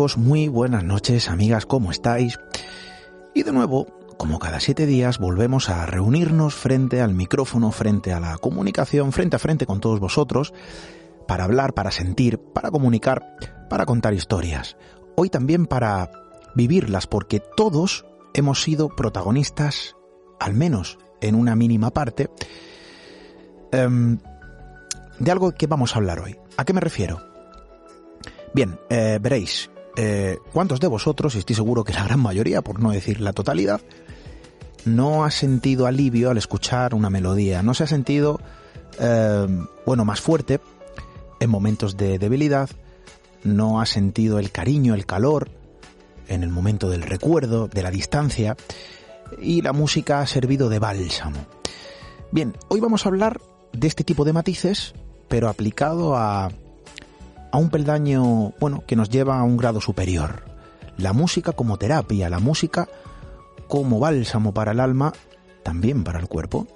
muy buenas noches amigas, ¿cómo estáis? Y de nuevo, como cada siete días, volvemos a reunirnos frente al micrófono, frente a la comunicación, frente a frente con todos vosotros, para hablar, para sentir, para comunicar, para contar historias. Hoy también para vivirlas, porque todos hemos sido protagonistas, al menos en una mínima parte, em, de algo que vamos a hablar hoy. ¿A qué me refiero? Bien, eh, veréis, eh, ¿cuántos de vosotros, y estoy seguro que la gran mayoría, por no decir la totalidad, no ha sentido alivio al escuchar una melodía? ¿No se ha sentido, eh, bueno, más fuerte en momentos de debilidad? ¿No ha sentido el cariño, el calor en el momento del recuerdo, de la distancia? Y la música ha servido de bálsamo. Bien, hoy vamos a hablar de este tipo de matices, pero aplicado a a un peldaño, bueno, que nos lleva a un grado superior. La música como terapia, la música como bálsamo para el alma, también para el cuerpo.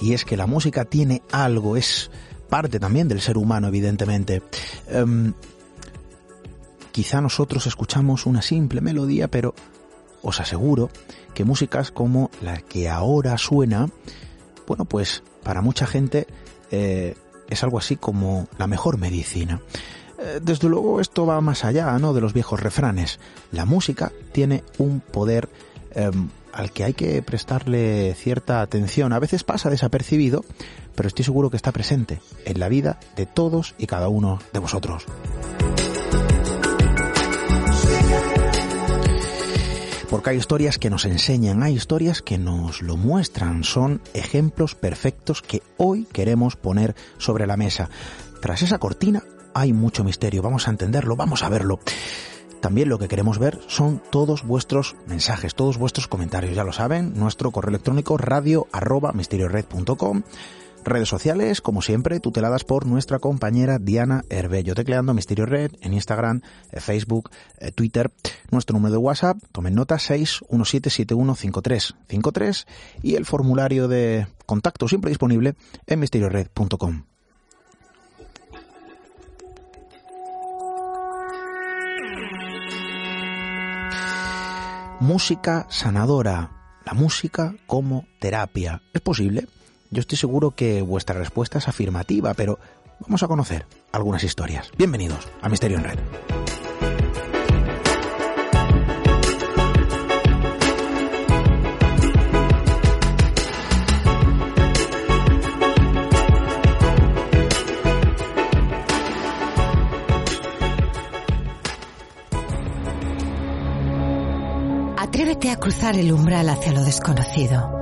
Y es que la música tiene algo, es parte también del ser humano, evidentemente. Um, quizá nosotros escuchamos una simple melodía, pero os aseguro que músicas como la que ahora suena, bueno, pues para mucha gente eh, es algo así como la mejor medicina. Eh, desde luego esto va más allá ¿no? de los viejos refranes. La música tiene un poder em, al que hay que prestarle cierta atención. A veces pasa desapercibido, pero estoy seguro que está presente en la vida de todos y cada uno de vosotros. Porque hay historias que nos enseñan, hay historias que nos lo muestran, son ejemplos perfectos que hoy queremos poner sobre la mesa. Tras esa cortina hay mucho misterio, vamos a entenderlo, vamos a verlo. También lo que queremos ver son todos vuestros mensajes, todos vuestros comentarios, ya lo saben, nuestro correo electrónico radio Redes sociales, como siempre, tuteladas por nuestra compañera Diana Herbello, tecleando Misterio Red en Instagram, eh, Facebook, eh, Twitter. Nuestro número de WhatsApp, tomen nota 617715353 y el formulario de contacto siempre disponible en misteriored.com. Música sanadora, la música como terapia. ¿Es posible? Yo estoy seguro que vuestra respuesta es afirmativa, pero vamos a conocer algunas historias. Bienvenidos a Misterio en Red. Atrévete a cruzar el umbral hacia lo desconocido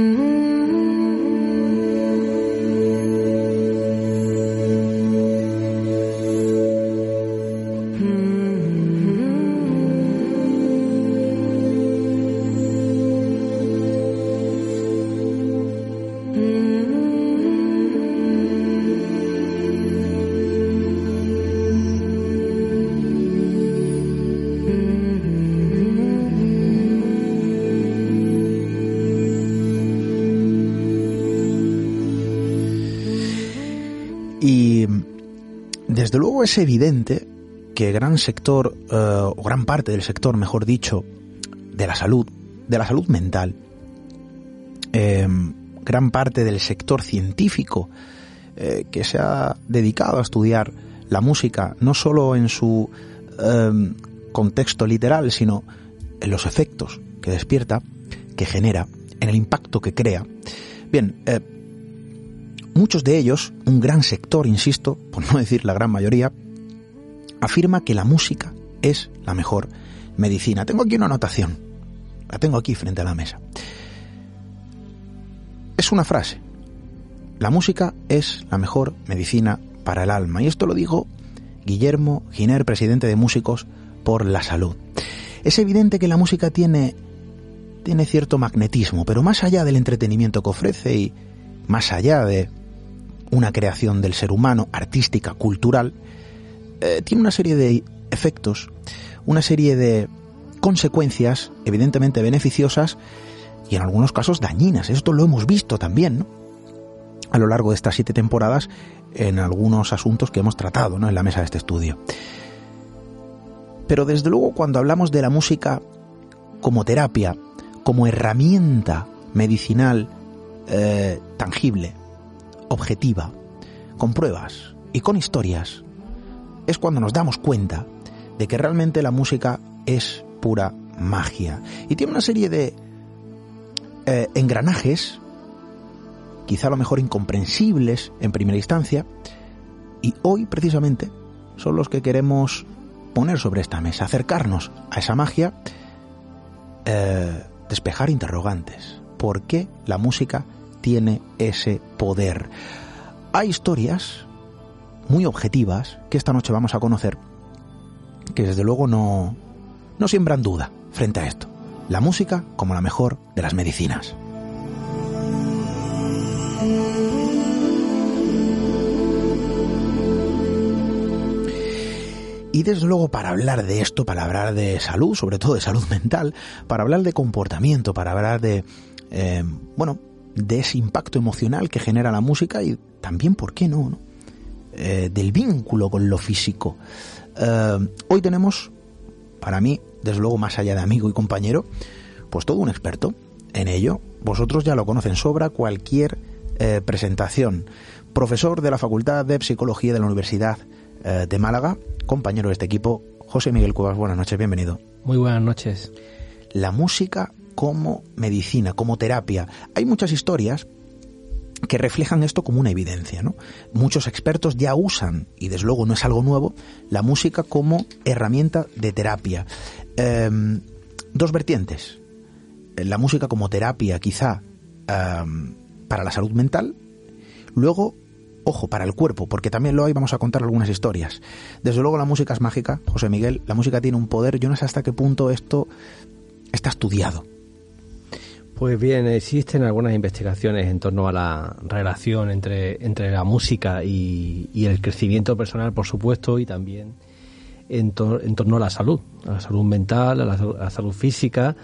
es evidente que gran sector, eh, o gran parte del sector, mejor dicho, de la salud, de la salud mental, em, gran parte del sector científico eh, que se ha dedicado a estudiar la música, no solo en su em, contexto literal, sino en los efectos que despierta, que genera, en el impacto que crea. Bien, eh, Muchos de ellos, un gran sector, insisto, por no decir la gran mayoría, afirma que la música es la mejor medicina. Tengo aquí una anotación, la tengo aquí frente a la mesa. Es una frase. La música es la mejor medicina para el alma. Y esto lo dijo Guillermo Giner, presidente de Músicos por la Salud. Es evidente que la música tiene, tiene cierto magnetismo, pero más allá del entretenimiento que ofrece y más allá de una creación del ser humano, artística, cultural, eh, tiene una serie de efectos, una serie de consecuencias evidentemente beneficiosas y en algunos casos dañinas. Esto lo hemos visto también a lo largo de estas siete temporadas en algunos asuntos que hemos tratado ¿no? en la mesa de este estudio. Pero desde luego cuando hablamos de la música como terapia, como herramienta medicinal eh, tangible, objetiva, con pruebas y con historias, es cuando nos damos cuenta de que realmente la música es pura magia. Y tiene una serie de eh, engranajes, quizá a lo mejor incomprensibles en primera instancia, y hoy precisamente son los que queremos poner sobre esta mesa, acercarnos a esa magia, eh, despejar interrogantes. ¿Por qué la música tiene ese poder. Hay historias muy objetivas que esta noche vamos a conocer que desde luego no, no siembran duda frente a esto. La música como la mejor de las medicinas. Y desde luego para hablar de esto, para hablar de salud, sobre todo de salud mental, para hablar de comportamiento, para hablar de, eh, bueno, de ese impacto emocional que genera la música y también, ¿por qué no? Eh, del vínculo con lo físico. Eh, hoy tenemos, para mí, desde luego más allá de amigo y compañero, pues todo un experto en ello. Vosotros ya lo conocen, sobra cualquier eh, presentación. Profesor de la Facultad de Psicología de la Universidad de Málaga, compañero de este equipo, José Miguel Cuevas. Buenas noches, bienvenido. Muy buenas noches. La música como medicina, como terapia. Hay muchas historias que reflejan esto como una evidencia. ¿no? Muchos expertos ya usan, y desde luego no es algo nuevo, la música como herramienta de terapia. Em, dos vertientes. La música como terapia quizá em, para la salud mental. Luego, ojo, para el cuerpo, porque también lo hay, vamos a contar algunas historias. Desde luego la música es mágica, José Miguel, la música tiene un poder, yo no sé hasta qué punto esto está estudiado. Pues bien, existen algunas investigaciones en torno a la relación entre, entre la música y, el crecimiento personal, por supuesto, y también en, torno a la salud, a la salud mental, a la, salud física,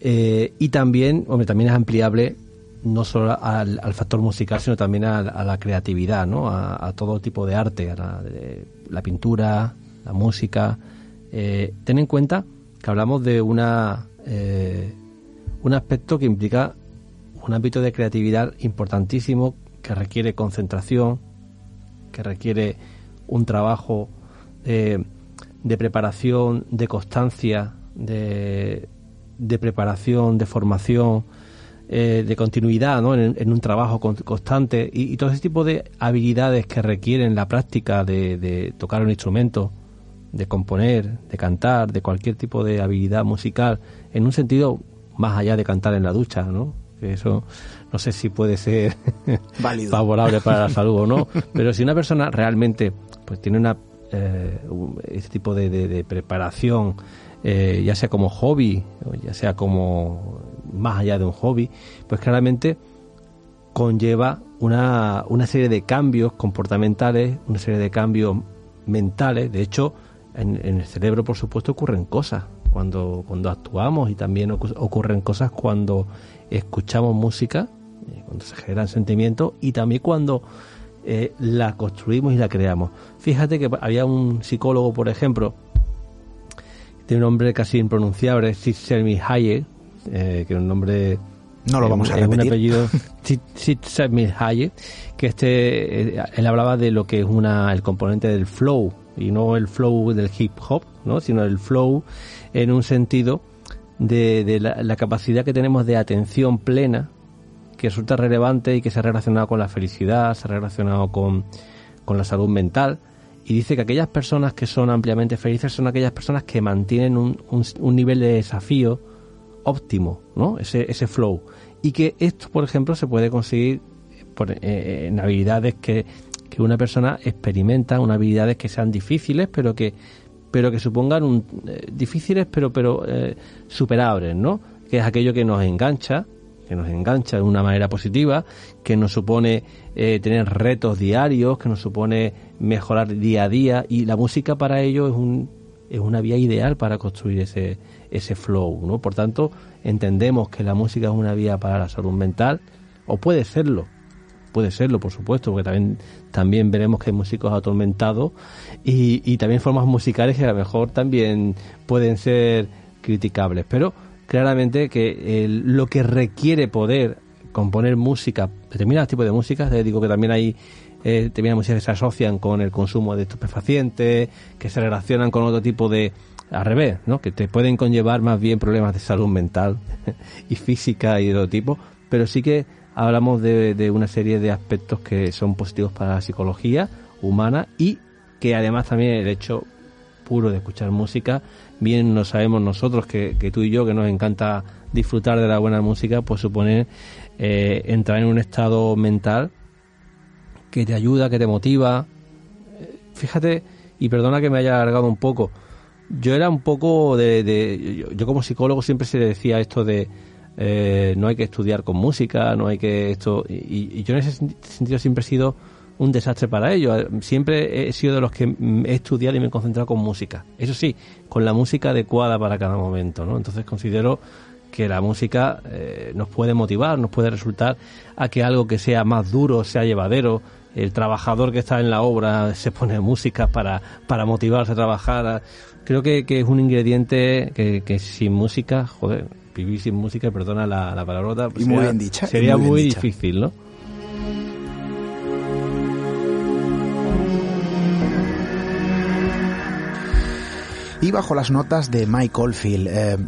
eh, y también, hombre, también es ampliable no solo al, factor musical, sino también a, la creatividad, ¿no? A, todo tipo de arte, a la, pintura, la música. Eh, ten en cuenta que hablamos de una eh, un aspecto que implica un ámbito de creatividad importantísimo que requiere concentración, que requiere un trabajo de preparación, de constancia, de, preparación, de formación eh, de continuidad ¿no? en, un trabajo constante y, todo ese tipo de habilidades que requieren la práctica de, tocar un instrumento, de componer, de cantar, de cualquier tipo de habilidad musical, en un sentido más allá de cantar en la ducha, ¿no? Eso no sé si puede ser favorable para la salud o no, pero si una persona realmente pues tiene una eh, este tipo de, preparación, eh, ya sea como hobby, o ya sea como más allá de un hobby, pues claramente conlleva una, una serie de cambios comportamentales, una serie de cambios mentales. De hecho, en, el cerebro, por supuesto, ocurren cosas cuando, cuando actuamos y también ocurren cosas cuando escuchamos música, eh, cuando se generan sentimientos y también cuando eh, la construimos y la creamos. Fíjate que había un psicólogo, por ejemplo, de un nombre casi impronunciable, Csikszentmihalyi Hayek, eh, que es un nombre no lo vamos a repetir. un apellido Hayek, que este eh, él hablaba de lo que es una el componente del flow y no el flow del hip hop, ¿no? sino el flow en un sentido de, la, capacidad que tenemos de atención plena que resulta relevante y que se ha relacionado con la felicidad, se ha relacionado con, con la salud mental. Y dice que aquellas personas que son ampliamente felices son aquellas personas que mantienen un, un, nivel de desafío óptimo, ¿no? Ese, ese flow. Y que esto, por ejemplo, se puede conseguir por, eh, en habilidades que, que una persona experimenta, unas habilidades que sean difíciles, pero que pero que supongan un, eh, difíciles pero pero eh, superables, ¿no? Que es aquello que nos engancha, que nos engancha de una manera positiva, que nos supone eh, tener retos diarios, que nos supone mejorar día a día y la música para ello es, un, es una vía ideal para construir ese, ese flow, ¿no? Por tanto, entendemos que la música es una vía para la salud mental, o puede serlo, puede serlo, por supuesto, porque también, también veremos que hay músicos atormentados y, y también formas musicales que a lo mejor también pueden ser criticables, pero claramente que lo que requiere poder componer música, determinados tipos de música, te digo que también hay eh, determinadas músicas que se asocian con el consumo de estupefacientes, que se relacionan con otro tipo de, al revés, ¿no? que te pueden conllevar más bien problemas de salud mental y física y de otro tipo, pero sí que hablamos de, de una serie de aspectos que son positivos para la psicología humana y que además también el hecho puro de escuchar música bien lo sabemos nosotros que, tú y yo, que nos encanta disfrutar de la buena música, pues supone eh, entrar en un estado mental que te ayuda, que te motiva. Fíjate, y perdona que me haya alargado un poco, yo era un poco de... yo, como psicólogo siempre se decía esto de... Eh, no hay que estudiar con música, no hay que esto... Y, yo en ese sentido siempre he sido un desastre para ellos. Siempre he sido de los que he estudiado y me he concentrado con música. Eso sí, con la música adecuada para cada momento, ¿no? Entonces considero que la música eh, nos puede motivar, nos puede resultar a que algo que sea más duro, sea llevadero, el trabajador que está en la obra se pone música para, para motivarse a trabajar. Creo que, es un ingrediente que, sin música, joder, vivir sin música, perdona la, la palabrota, pues muy bien dicha, sería muy difícil, ¿no? y bajo las notas de Mike Oldfield. Eh,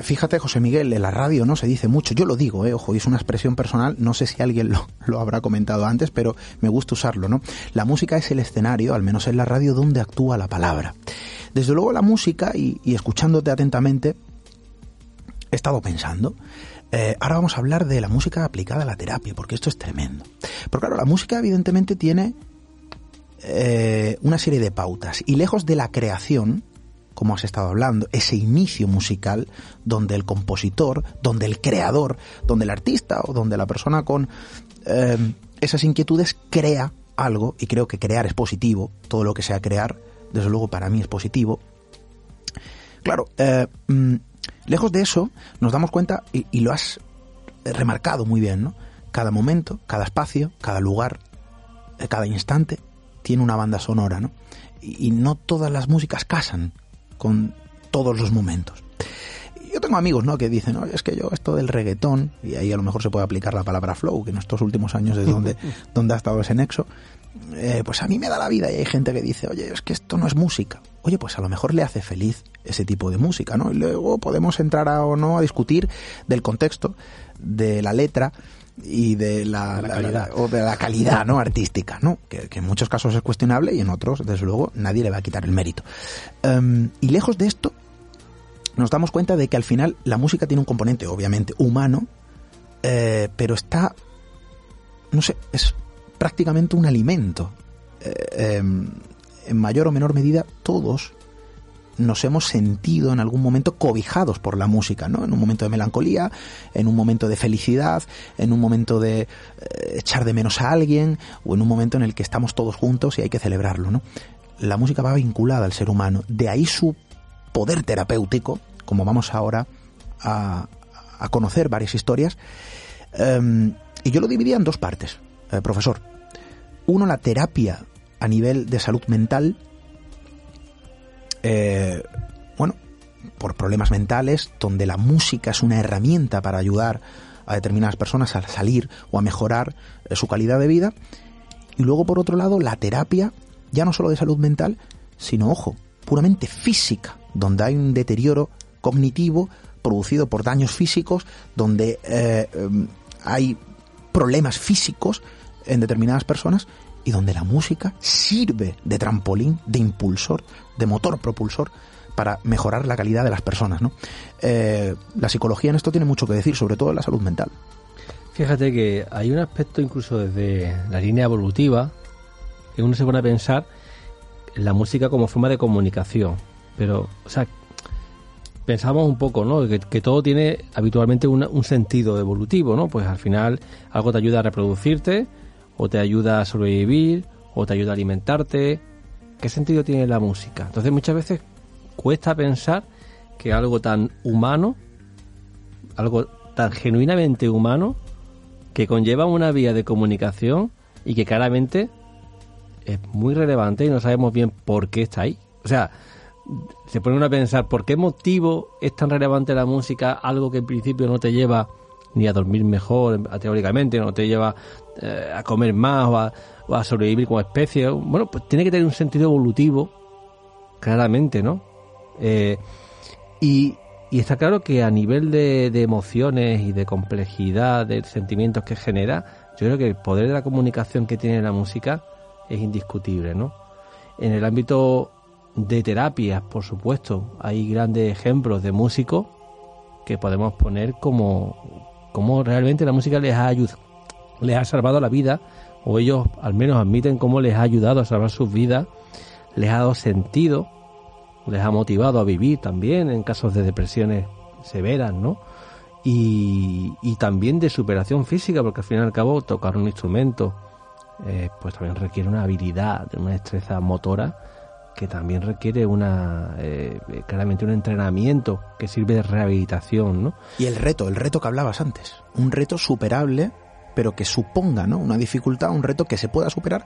fíjate, José Miguel, en la radio no se dice mucho, yo lo digo, eh, ojo, es una expresión personal, no sé si alguien lo, habrá comentado antes, pero me gusta usarlo, ¿no? La música es el escenario, al menos en la radio, donde actúa la palabra. Desde luego la música, y, escuchándote atentamente, he estado pensando, eh, ahora vamos a hablar de la música aplicada a la terapia, porque esto es tremendo. Porque claro, la música evidentemente tiene eh, una serie de pautas, y lejos de la creación, como has estado hablando, ese inicio musical donde el compositor, donde el creador, donde el artista o donde la persona con eh, esas inquietudes crea algo, y creo que crear es positivo, todo lo que sea crear, desde luego para mí es positivo. Claro, mm, lejos de eso, nos damos cuenta, y, lo has remarcado muy bien, ¿no? Cada momento, cada espacio, cada lugar, eh, cada instante tiene una banda sonora, ¿no? y no todas las músicas casan con todos los momentos. yo tengo amigos, ¿no? Que dicen, oye, es que yo esto del reggaetón, y ahí a lo mejor se puede aplicar la palabra flow, que en estos últimos años es donde, donde ha estado ese nexo, eh, pues a mí me da la vida y hay gente que dice, oye, es que esto no es música. Oye, pues a lo mejor le hace feliz ese tipo de música, ¿no? Y luego podemos entrar a, o no a discutir del contexto, de la letra, y de la, calidad. o de la calidad no artística no que, en muchos casos es cuestionable y en otros desde luego nadie le va a quitar el mérito em, y lejos de esto nos damos cuenta de que al final la música tiene un componente obviamente humano eh, pero está no sé es prácticamente un alimento eh, em, en mayor o menor medida todos nos hemos sentido en algún momento cobijados por la música, ¿no? En un momento de melancolía, en un momento de felicidad, en un momento de eh, echar de menos a alguien o en un momento en el que estamos todos juntos y hay que celebrarlo, ¿no? La música va vinculada al ser humano, de ahí su poder terapéutico, como vamos ahora a, conocer varias historias. Em, y yo lo dividía en dos partes, eh, profesor. Uno, la terapia a nivel de salud mental, eh, bueno, por problemas mentales, donde la música es una herramienta para ayudar a determinadas personas a salir o a mejorar eh, su calidad de vida. Y luego, por otro lado, la terapia, ya no solo de salud mental, sino, ojo, puramente física, donde hay un deterioro cognitivo producido por daños físicos, donde eh, em, hay problemas físicos en determinadas personas y donde la música sirve de trampolín, de impulsor, de motor propulsor para mejorar la calidad de las personas. ¿no? Eh, la psicología en esto tiene mucho que decir, sobre todo en la salud mental. Fíjate que hay un aspecto incluso desde la línea evolutiva que uno se pone a pensar en la música como forma de comunicación. Pero, o sea, pensamos un poco, ¿no? Que, todo tiene habitualmente un sentido evolutivo, ¿no? Pues al final algo te ayuda a reproducirte, o te ayuda a sobrevivir, o te ayuda a alimentarte. ¿Qué sentido tiene la música? Entonces muchas veces cuesta pensar que algo tan humano, algo tan genuinamente humano, que conlleva una vía de comunicación y que claramente es muy relevante y no sabemos bien por qué está ahí. O sea, se pone uno a pensar por qué motivo es tan relevante la música, algo que en principio no te lleva ni a dormir mejor, teóricamente, no te lleva eh, a comer más o a, sobrevivir como especie. Bueno, pues tiene que tener un sentido evolutivo, claramente, ¿no? Eh, y, está claro que a nivel de, emociones y de complejidad de sentimientos que genera, yo creo que el poder de la comunicación que tiene la música es indiscutible, ¿no? En el ámbito de terapias, por supuesto, hay grandes ejemplos de músicos que podemos poner como, cómo realmente la música les ha ayudado, les ha salvado la vida, o ellos al menos admiten cómo les ha ayudado a salvar sus vidas, les ha dado sentido, les ha motivado a vivir también en casos de depresiones severas, ¿no? Y, también de superación física, porque al fin y al cabo tocar un instrumento, eh, pues también requiere una habilidad, una destreza motora que también requiere una eh, claramente un entrenamiento que sirve de rehabilitación, ¿no? Y el reto, el reto que hablabas antes, un reto superable, pero que suponga, ¿no? Una dificultad, un reto que se pueda superar,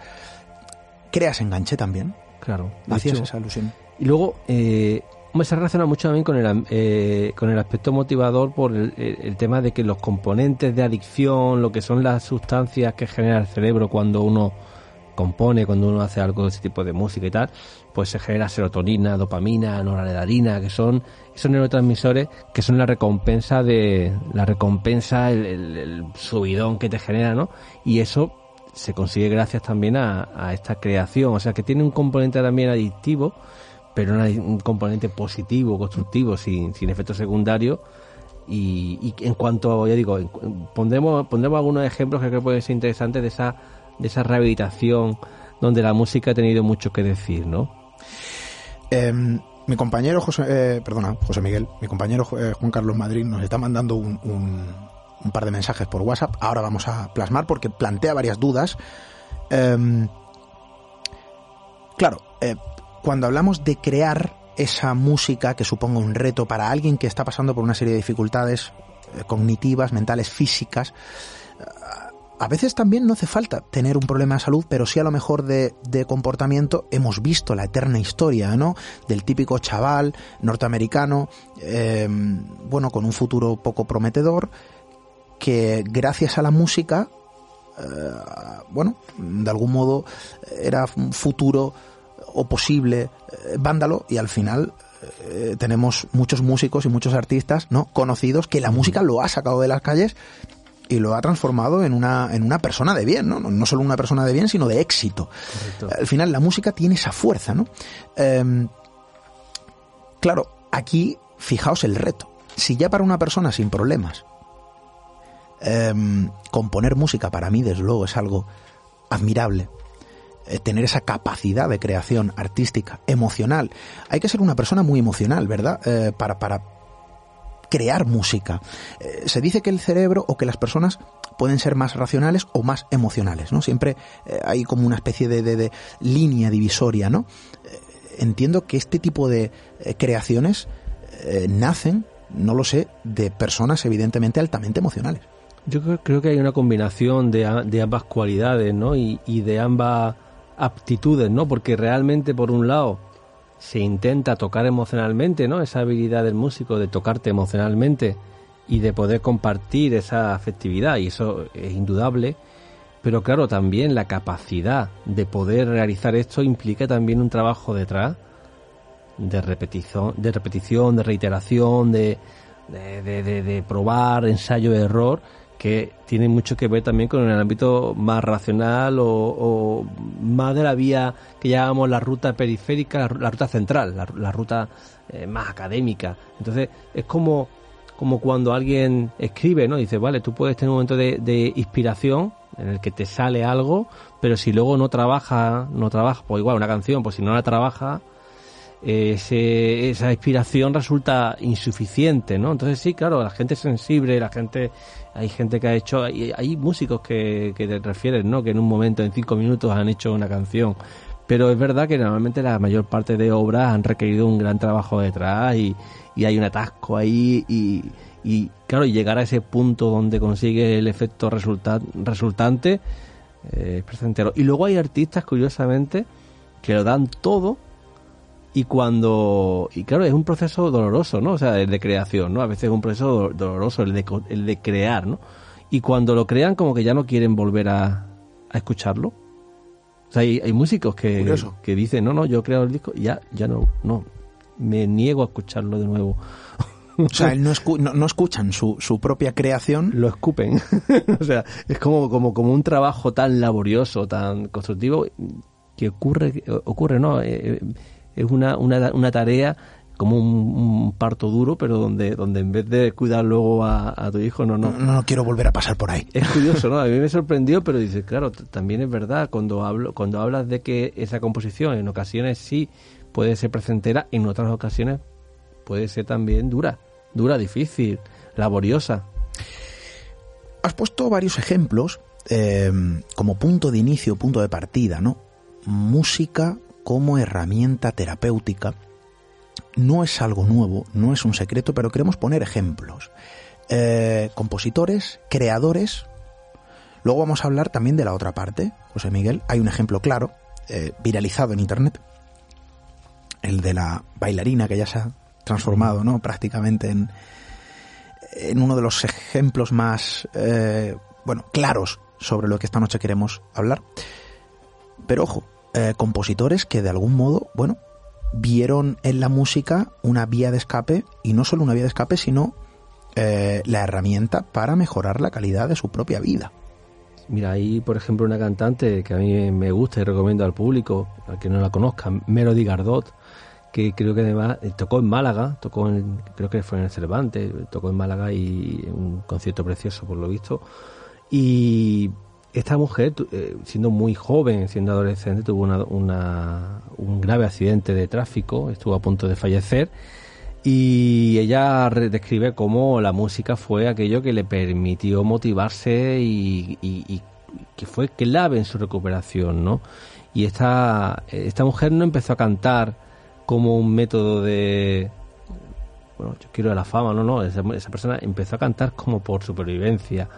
creas enganche también. Claro. Hacías esa alusión. Y luego, eh, se relaciona mucho también con el, eh, con el aspecto motivador por el, el, tema de que los componentes de adicción, lo que son las sustancias que genera el cerebro cuando uno compone, cuando uno hace algo de ese tipo de música y tal, pues se genera serotonina, dopamina, noradrenalina, que son esos neurotransmisores que son la recompensa de la recompensa, el, subidón que te genera, ¿no? Y eso se consigue gracias también a, esta creación, o sea que tiene un componente también adictivo, pero un componente positivo, constructivo, sin, sin efectos secundarios. Y, en cuanto, ya digo, pondremos, pondremos algunos ejemplos que creo que pueden ser interesantes de esa, de esa rehabilitación donde la música ha tenido mucho que decir, ¿no? Em, mi compañero José, eh, perdona, José Miguel, mi compañero eh, Juan Carlos Madrid nos está mandando un, un, par de mensajes por WhatsApp. Ahora vamos a plasmar porque plantea varias dudas. Em, claro, eh, cuando hablamos de crear esa música que suponga un reto para alguien que está pasando por una serie de dificultades cognitivas, mentales, físicas, a veces también no hace falta tener un problema de salud, pero sí a lo mejor de, comportamiento. Hemos visto la eterna historia, ¿no? Del típico chaval norteamericano, eh, bueno, con un futuro poco prometedor, que gracias a la música, eh, bueno, de algún modo era un futuro o posible eh, vándalo y al final eh, tenemos muchos músicos y muchos artistas no conocidos que la música lo ha sacado de las calles y lo ha transformado en una, en una persona de bien, ¿no? No solo una persona de bien, sino de éxito. Al final la música tiene esa fuerza, ¿no? Em, claro, aquí fijaos el reto. Si ya para una persona sin problemas em, componer música para mí desde luego es algo admirable, eh, tener esa capacidad de creación artística, emocional. Hay que ser una persona muy emocional, ¿verdad? Eh, para, para crear música. Eh, se dice que el cerebro o que las personas pueden ser más racionales o más emocionales, ¿no? Siempre hay como una especie de, de, línea divisoria, ¿no? entiendo que este tipo de creaciones nacen, no lo sé, de personas evidentemente altamente emocionales. Yo creo, que hay una combinación de, de ambas cualidades, ¿no? Y, y de ambas aptitudes, ¿no? Porque realmente, por un lado, se intenta tocar emocionalmente, ¿no? Esa habilidad del músico de tocarte emocionalmente y de poder compartir esa afectividad, y eso es indudable. Pero claro, también la capacidad de poder realizar esto implica también un trabajo detrás de repetición, de repetición, de reiteración, de, de, de, de probar, ensayo, error, que tiene mucho que ver también con el ámbito más racional o, más de la vía que llamamos la ruta periférica, la, ruta central, la, ruta eh, más académica. Entonces es como, como cuando alguien escribe, ¿no? Dice, vale, tú puedes tener un momento de inspiración en el que te sale algo, pero si luego no trabaja, no trabaja, pues igual una canción, pues si no la trabaja, ese, esa inspiración resulta insuficiente, ¿no? Entonces sí, claro, la gente es sensible, la gente, hay gente que ha hecho, hay, hay músicos que, te refieren, ¿no? Que en un momento, en cinco minutos han hecho una canción. Pero es verdad que normalmente la mayor parte de obras han requerido un gran trabajo detrás y, y hay un atasco ahí y, claro, llegar a ese punto donde consigue el efecto resultante eh, es presentero. Y luego hay artistas, curiosamente, que lo dan todo y cuando y claro es un proceso doloroso no o sea el de creación no a veces es un proceso doloroso el de el de crear no y cuando lo crean como que ya no quieren volver a, a escucharlo o sea hay, hay músicos que, que dicen no no yo he creado el disco y ya ya no no me niego a escucharlo de nuevo o sea, no, no, escuchan su, su, propia creación. Lo escupen. o sea, es como, como, como un trabajo tan laborioso, tan constructivo, que ocurre, ocurre ¿no? Eh, es una, una, una tarea como un, parto duro, pero donde, donde en vez de cuidar luego a, tu hijo, no, no. No, quiero volver a pasar por ahí. Es curioso, ¿no? A mí me sorprendió, pero dice, claro, también es verdad, cuando hablo, cuando hablas de que esa composición en ocasiones sí puede ser presentera, en otras ocasiones puede ser también dura, dura, difícil, laboriosa. Has puesto varios ejemplos eh, como punto de inicio, punto de partida, ¿no? Música como herramienta terapéutica no es algo nuevo, no es un secreto, pero queremos poner ejemplos. Eh, compositores, creadores. Luego vamos a hablar también de la otra parte, José Miguel. Hay un ejemplo claro, eh, viralizado en Internet, el de la bailarina que ya se ha transformado ¿no? prácticamente en, en uno de los ejemplos más eh, bueno, claros sobre lo que esta noche queremos hablar. Pero ojo, eh, compositores que de algún modo, bueno, vieron en la música una vía de escape y no solo una vía de escape, sino eh, la herramienta para mejorar la calidad de su propia vida. Mira, hay por ejemplo una cantante que a mí me gusta y recomiendo al público, al que no la conozca, Melody Gardot, que creo que además eh, tocó en Málaga, tocó en, creo que fue en el Cervantes, tocó en Málaga y un concierto precioso por lo visto. Y esta mujer, eh, siendo muy joven, siendo adolescente, tuvo una, un grave accidente de tráfico, estuvo a punto de fallecer y ella describe cómo la música fue aquello que le permitió motivarse y, que fue clave en su recuperación, ¿no? Y esta, esta mujer no empezó a cantar como un método de, bueno, yo quiero la fama, no, no, esa persona empezó a cantar como por supervivencia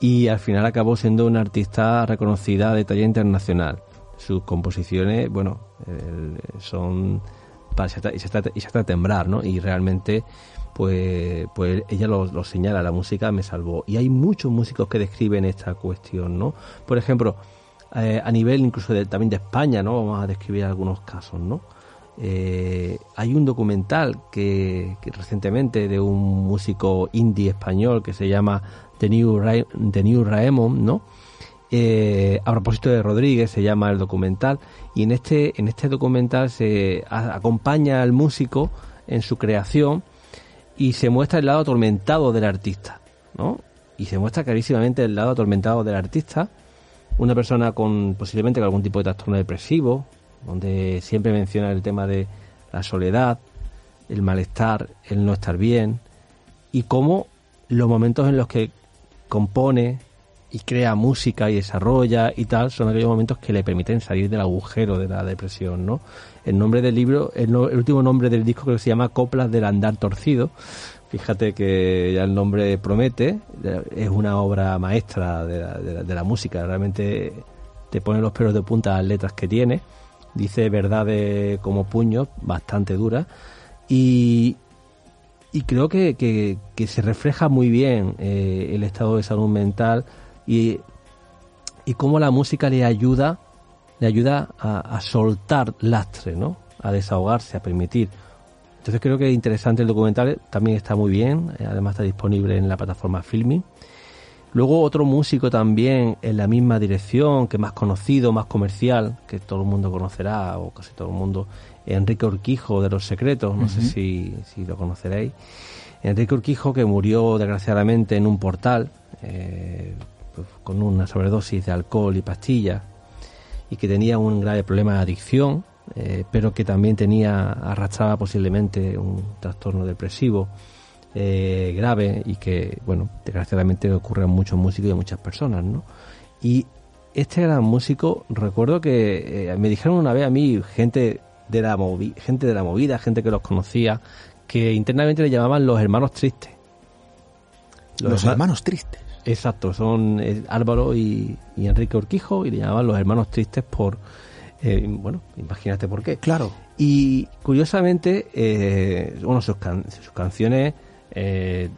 y al final acabó siendo una artista reconocida de talla internacional. Sus composiciones, bueno, son para y se está temblar, ¿no? Y realmente, pues, pues ella lo, señala, la música me salvó. Y hay muchos músicos que describen esta cuestión, ¿no? Por ejemplo, eh, a nivel incluso de, también de España, ¿no? Vamos a describir algunos casos, ¿no? Eh, hay un documental que, recientemente de un músico indie español que se llama The New, Raemon, ¿no? Eh, a propósito de Rodríguez se llama el documental y en este en este documental se acompaña al músico en su creación y se muestra el lado atormentado del artista, ¿no? Y se muestra clarísimamente el lado atormentado del artista, una persona con posiblemente con algún tipo de trastorno depresivo, donde siempre menciona el tema de la soledad, el malestar, el no estar bien y cómo los momentos en los que compone y crea música y desarrolla y tal son aquellos momentos que le permiten salir del agujero de la depresión, ¿no? El nombre del libro, el, último nombre del disco que se llama Coplas del andar torcido. Fíjate que ya el nombre promete, es una obra maestra de la, de la música, realmente te pone los pelos de punta las letras que tiene dice verdades como puños, bastante duras, y, y creo que, que, se refleja muy bien eh, el estado de salud mental y, y cómo la música le ayuda, le ayuda a, soltar lastre, ¿no? a desahogarse, a permitir. Entonces creo que es interesante el documental, también está muy bien, eh, además está disponible en la plataforma Filming. Luego otro músico también en la misma dirección, que más conocido, más comercial, que todo el mundo conocerá, o casi todo el mundo, Enrique Urquijo de Los Secretos, no sé si, si, lo conoceréis. Enrique Urquijo que murió desgraciadamente en un portal eh, pues, con una sobredosis de alcohol y pastillas y que tenía un grave problema de adicción, eh, pero que también tenía, arrastraba posiblemente un trastorno depresivo eh, grave y que, bueno, desgraciadamente ocurre a muchos músicos y a muchas personas, ¿no? Y este gran músico, recuerdo que eh, me dijeron una vez a mí, gente de, la gente de la movida, gente que los conocía, que internamente le llamaban los hermanos tristes. Los, hermanos tristes. Exacto, son eh, Álvaro y, Enrique Urquijo y le llamaban los hermanos tristes por, bueno, imagínate por qué. Claro. Y curiosamente, bueno, sus, sus canciones eh,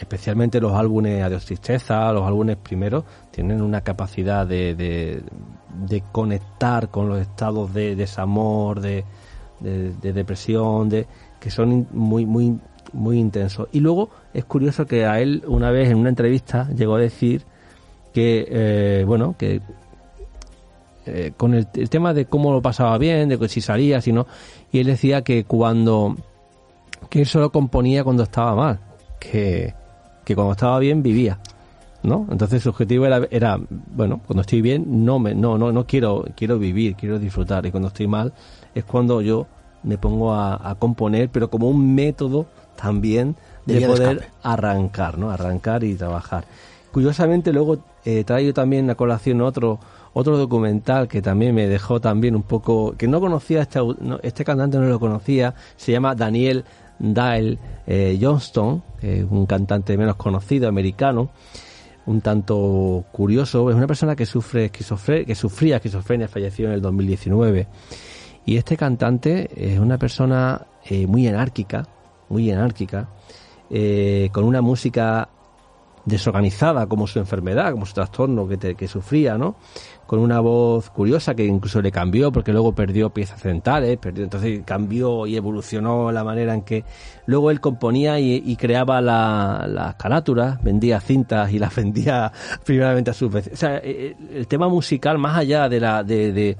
especialmente los álbumes Adiós Tristeza, los álbumes primeros, tienen una capacidad de, de, conectar con los estados de desamor, de, de, depresión, de que son muy, muy, muy intensos. Y luego es curioso que a él una vez en una entrevista llegó a decir que, eh, bueno, que eh, con el, el, tema de cómo lo pasaba bien, de que si salía, si no, y él decía que cuando que él solo componía cuando estaba mal, que, cuando estaba bien vivía. ¿no? Entonces su objetivo era, era, bueno, cuando estoy bien no me no no no quiero quiero vivir, quiero disfrutar y cuando estoy mal es cuando yo me pongo a, componer, pero como un método también de, poder arrancar, ¿no? Arrancar y trabajar. Curiosamente luego eh, traigo también a colación otro otro documental que también me dejó también un poco que no conocía este este cantante no lo conocía, se llama Daniel Dale eh, Johnston, un cantante menos conocido, americano, un tanto curioso, es una persona que sufre esquizofrenia, que sufría esquizofrenia, falleció en el 2019. Y este cantante es una persona eh, muy anárquica, muy anárquica, eh, con una música desorganizada como su enfermedad, como su trastorno que, que sufría, ¿no? Con una voz curiosa que incluso le cambió porque luego perdió piezas centrales, perdió, entonces cambió y evolucionó la manera en que luego él componía y, creaba las carátulas, vendía cintas y las vendía primeramente a sus veces. O sea, eh, eh, el tema musical, más allá de la, de,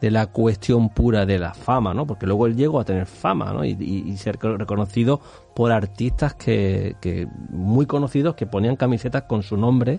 la cuestión pura de la fama, ¿no? Porque luego él llegó a tener fama, ¿no? Y, ser reconocido por artistas que, que muy conocidos que ponían camisetas con su nombre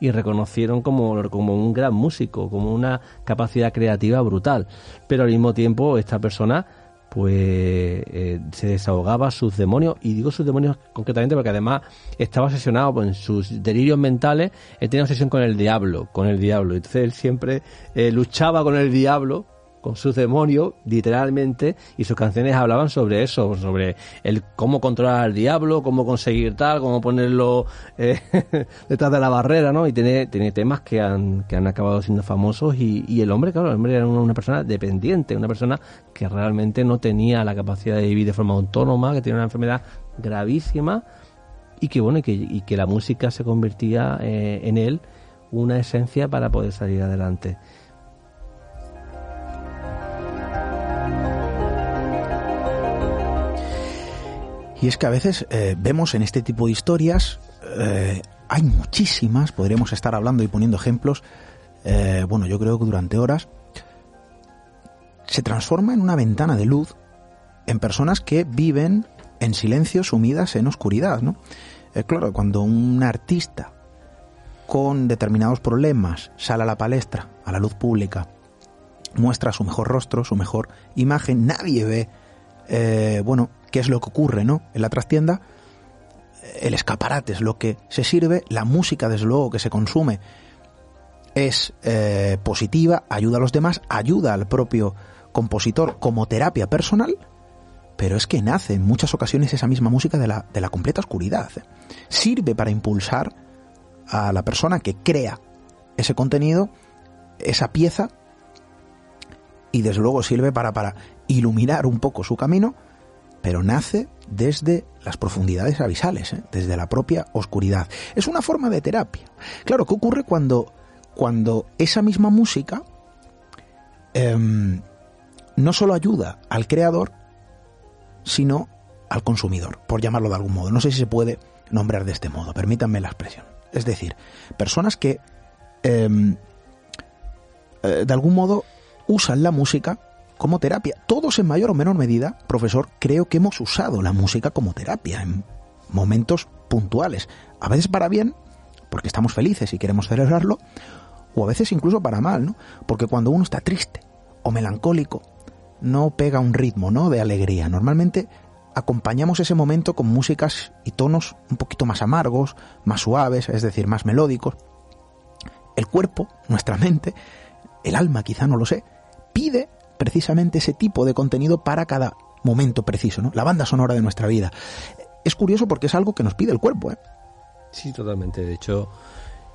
y reconocieron como, como un gran músico, como una capacidad creativa brutal. Pero al mismo tiempo esta persona pues eh, se desahogaba sus demonios, y digo sus demonios concretamente porque además estaba obsesionado con sus delirios mentales, él tenía obsesión con el diablo, con el diablo, entonces él siempre eh, luchaba con el diablo con sus demonios, literalmente, y sus canciones hablaban sobre eso, sobre el cómo controlar al diablo, cómo conseguir tal, cómo ponerlo eh, detrás de la barrera, ¿no? Y tiene, tiene temas que han, que han acabado siendo famosos y, y el hombre, claro, el hombre era una, persona dependiente, una persona que realmente no tenía la capacidad de vivir de forma autónoma, que tenía una enfermedad gravísima y que, bueno, y que, y que la música se convertía eh, en él una esencia para poder salir adelante. Y es que a veces eh, vemos en este tipo de historias, eh, hay muchísimas, podríamos estar hablando y poniendo ejemplos, eh, bueno, yo creo que durante horas, se transforma en una ventana de luz en personas que viven en silencio, sumidas en oscuridad, ¿no? claro, cuando un artista con determinados problemas sale a la palestra, a la luz pública, muestra su mejor rostro, su mejor imagen, nadie ve, bueno, qué es lo que ocurre, ¿no? En la trastienda, el escaparate es lo que se sirve, la música, desde luego, que se consume es eh, positiva, ayuda a los demás, ayuda al propio compositor como terapia personal, pero es que nace en muchas ocasiones esa misma música de la, de la completa oscuridad. Sirve para impulsar a la persona que crea ese contenido, esa pieza, y desde luego sirve para, para iluminar un poco su camino pero nace desde las profundidades abisales, ¿eh? desde la propia oscuridad. Es una forma de terapia. Claro, ¿qué ocurre cuando, cuando esa misma música em, no solo ayuda al creador, sino al consumidor, por llamarlo de algún modo? No sé si se puede nombrar de este modo, permítanme la expresión. Es decir, personas que em, eh, de algún modo usan la música como terapia. Todos en mayor o menor medida, profesor, creo que hemos usado la música como terapia en momentos puntuales. A veces para bien, porque estamos felices y queremos celebrarlo, o a veces incluso para mal, ¿no? Porque cuando uno está triste o melancólico, no pega un ritmo, ¿no? De alegría. Normalmente acompañamos ese momento con músicas y tonos un poquito más amargos, más suaves, es decir, más melódicos. El cuerpo, nuestra mente, el alma quizá no lo sé, pide precisamente ese tipo de contenido para cada momento preciso, ¿no? La banda sonora de nuestra vida. Es curioso porque es algo que nos pide el cuerpo, ¿eh? Sí, totalmente. De hecho,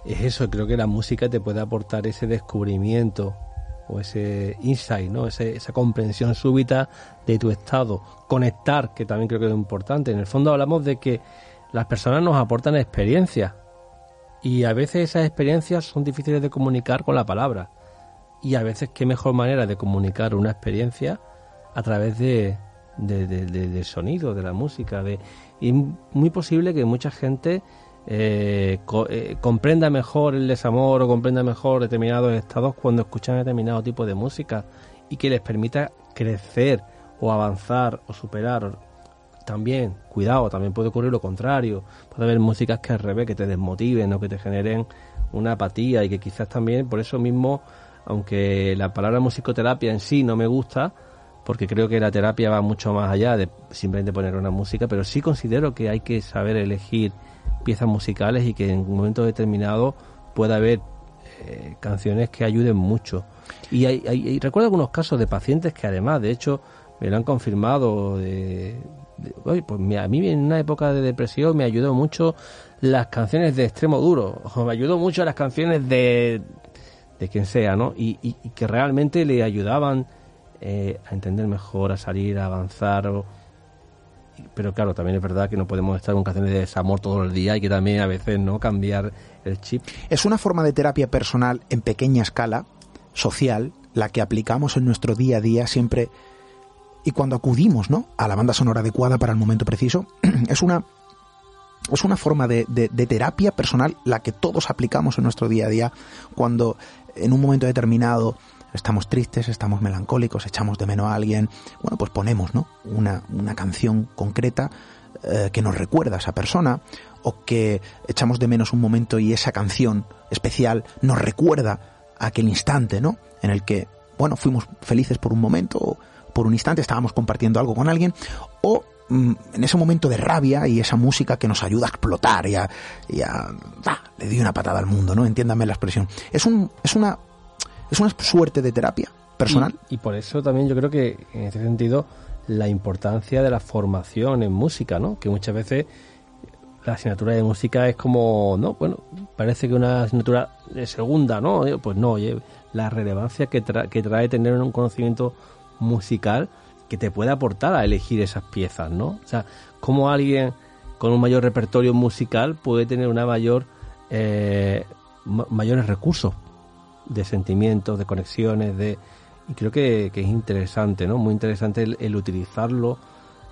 es eso. Creo que la música te puede aportar ese descubrimiento o ese insight, ¿no? esa comprensión súbita de tu estado. Conectar, que también creo que es importante. En el fondo hablamos de que las personas nos aportan experiencias y a veces esas experiencias son difíciles de comunicar con la palabra y a veces qué mejor manera de comunicar una experiencia a través de, de, sonido, de la música. De, y muy posible que mucha gente eh, eh, comprenda mejor el desamor o comprenda mejor determinados estados cuando escuchan determinado tipo de música y que les permita crecer o avanzar o superar. También, cuidado, también puede ocurrir lo contrario. Puede haber músicas que al revés, que te desmotiven o que te generen una apatía y que quizás también por eso mismo aunque la palabra musicoterapia en sí no me gusta, porque creo que la terapia va mucho más allá de simplemente poner una música, pero sí considero que hay que saber elegir piezas musicales y que en un momento determinado pueda haber eh, canciones que ayuden mucho. Y hay, recuerdo algunos casos de pacientes que además, de hecho, me lo han confirmado de, pues a mí en una época de depresión me ayudó mucho las canciones de extremo duro, me ayudó mucho las canciones de de quien sea, ¿no? Y, que realmente le ayudaban eh, a entender mejor, a salir, a avanzar. pero claro, también es verdad que no podemos estar con canciones de desamor todo el día y que también a veces no cambiar el chip. Es una forma de terapia personal en pequeña escala, social, la que aplicamos en nuestro día a día siempre y cuando acudimos ¿no? a la banda sonora adecuada para el momento preciso, es una es una forma de, terapia personal la que todos aplicamos en nuestro día a día cuando en un momento determinado estamos tristes, estamos melancólicos, echamos de menos a alguien, bueno, pues ponemos ¿no? una, canción concreta eh, que nos recuerda a esa persona o que echamos de menos un momento y esa canción especial nos recuerda aquel instante ¿no? en el que bueno, fuimos felices por un momento o por un instante estábamos compartiendo algo con alguien o en ese momento de rabia y esa música que nos ayuda a explotar y a, le di una patada al mundo, ¿no? Entiéndame la expresión. Es un, es una, es una suerte de terapia personal. Y, por eso también yo creo que en ese sentido la importancia de la formación en música, ¿no? Que muchas veces la asignatura de música es como, no, bueno, parece que una asignatura de segunda, ¿no? Pues no, oye, la relevancia que, que trae tener un conocimiento musical que te puede aportar a elegir esas piezas, ¿no? O sea, cómo alguien con un mayor repertorio musical puede tener una mayor eh, mayores recursos de sentimientos, de conexiones, de y creo que, es interesante, ¿no? Muy interesante el, utilizarlo